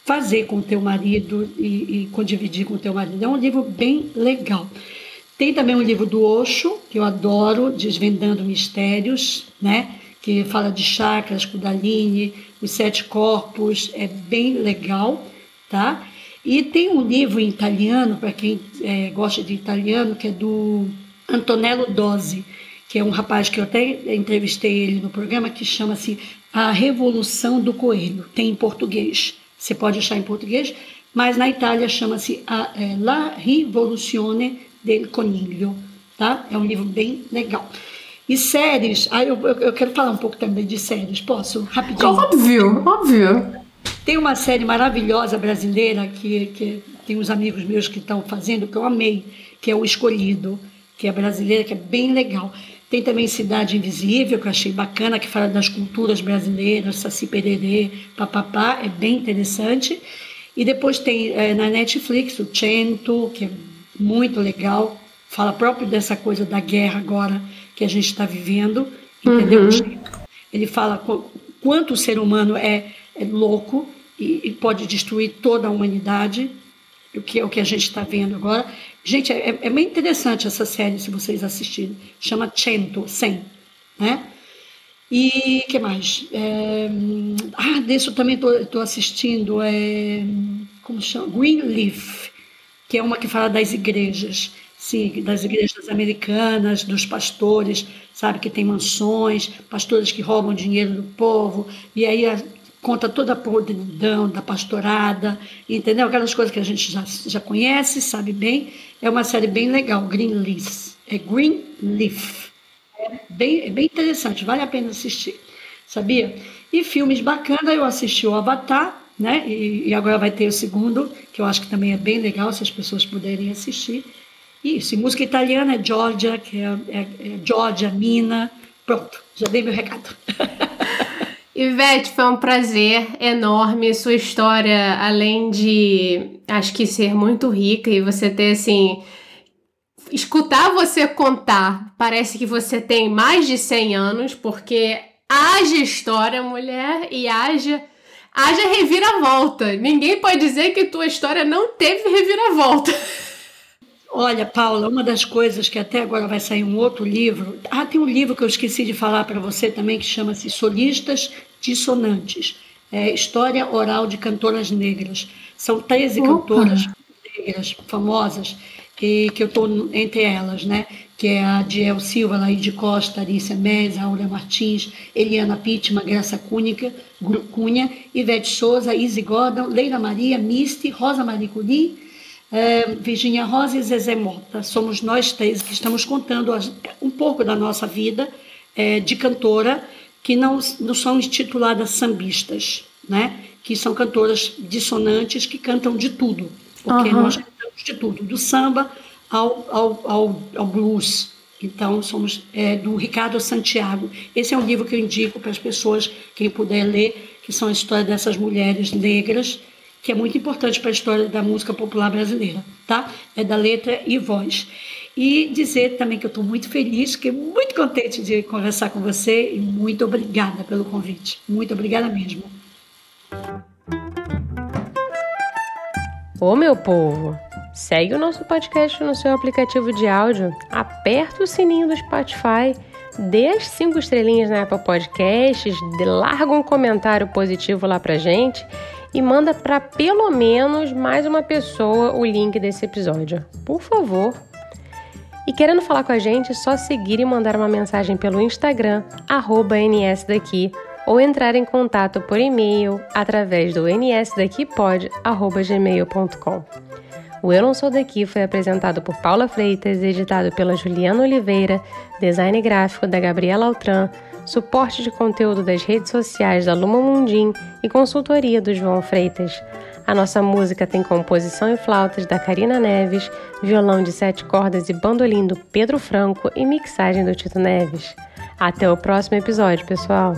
fazer com o teu marido e, e dividir com o teu marido. É um livro bem legal. Tem também um livro do Osho, que eu adoro, Desvendando Mistérios, né? que fala de chakras, Kundalini, os sete corpos, é bem legal, tá? E tem um livro em italiano, para quem é, gosta de italiano, que é do Antonello Dose, que é um rapaz que eu até entrevistei ele no programa, que chama-se A Revolução do Coelho. Tem em português. Você pode achar em português, mas na Itália chama-se é, La Rivoluzione del Coniglio, tá? É um livro bem legal. E séries, ah, eu, eu quero falar um pouco também de séries, posso? Rapidinho. Óbvio, óbvio. Tem uma série maravilhosa brasileira que, que tem uns amigos meus que estão fazendo, que eu amei, que é O Escolhido, que é brasileira, que é bem legal. Tem também Cidade Invisível, que eu achei bacana, que fala das culturas brasileiras, Saci Pererê, papapá, é bem interessante. E depois tem é, na Netflix o Cento, que é muito legal. Fala próprio dessa coisa da guerra agora que a gente está vivendo, entendeu? Uhum. Ele fala quanto o ser humano é, é louco e, e, pode destruir toda a humanidade, o que é o que a gente está vendo agora. Gente, é, é bem interessante essa série, se vocês assistirem. Chama Cento, 100, né? E que mais? É, ah, desse eu também estou assistindo. É, como chama? Greenleaf que é uma que fala das igrejas, sim, das igrejas americanas, dos pastores, sabe, que tem mansões, pastores que roubam dinheiro do povo, e aí a, conta toda a podridão da pastorada, entendeu? Aquelas coisas que a gente já, já conhece, sabe bem. É uma série bem legal, Green Leaf. É Green Leaf. É bem, é bem interessante, vale a pena assistir, sabia? E filmes bacanas, eu assisti o Avatar, né? E, e, agora vai ter o segundo, que eu acho que também é bem legal, se as pessoas puderem assistir. Isso, e música italiana é Georgia, que é, é, é Georgia, Mina. Pronto, já dei meu recado. Ivete, foi um prazer enorme. Sua história, além de acho que ser muito rica e você ter assim escutar você contar, parece que você tem mais de 100 anos, porque haja história, mulher, e haja, haja reviravolta. Ninguém pode dizer que tua história não teve reviravolta. Olha, Paula, uma das coisas que até agora vai sair um outro livro. Ah, tem um livro que eu esqueci de falar para você também que chama-se Solistas Dissonantes. É História Oral de Cantoras Negras. São 13 Opa. cantoras negras famosas que, que eu estou entre elas, né? Que é a Diel Silva, Laide Costa, Arícia Meza, Aurea Martins, Eliana Pittman, Graça Cunha, Cunha Ivete Souza, Izzy Gordon, Leila Maria, Misty, Rosa Mariculi, é, Virginia Rosa e Zezé Mota. Somos nós três que estamos contando um pouco da nossa vida é, de cantora, que não, não são intituladas sambistas, né? que são cantoras dissonantes que cantam de tudo, porque uhum. nós cantamos de tudo, do samba ao, ao, ao, ao blues. Então, somos é, do Ricardo Santiago. Esse é um livro que eu indico para as pessoas, quem puder ler, que são a história dessas mulheres negras que é muito importante para a história da música popular brasileira, tá? É da letra e voz. E dizer também que eu estou muito feliz, que muito contente de conversar com você e muito obrigada pelo convite. Muito obrigada mesmo. Ô meu povo, segue o nosso podcast no seu aplicativo de áudio, aperta o sininho do Spotify, dê as cinco estrelinhas na Apple Podcasts, larga um comentário positivo lá pra gente e manda para pelo menos mais uma pessoa o link desse episódio. Por favor. E querendo falar com a gente, é só seguir e mandar uma mensagem pelo Instagram, nsdaqui, ou entrar em contato por e-mail através do nsdaquipod.gmail.com. O Eu Não Sou Daqui foi apresentado por Paula Freitas, editado pela Juliana Oliveira, design gráfico da Gabriela Altran, suporte de conteúdo das redes sociais da Luma Mundim e consultoria do João Freitas. A nossa música tem composição e flautas da Karina Neves, violão de sete cordas e bandolim do Pedro Franco e mixagem do Tito Neves. Até o próximo episódio, pessoal!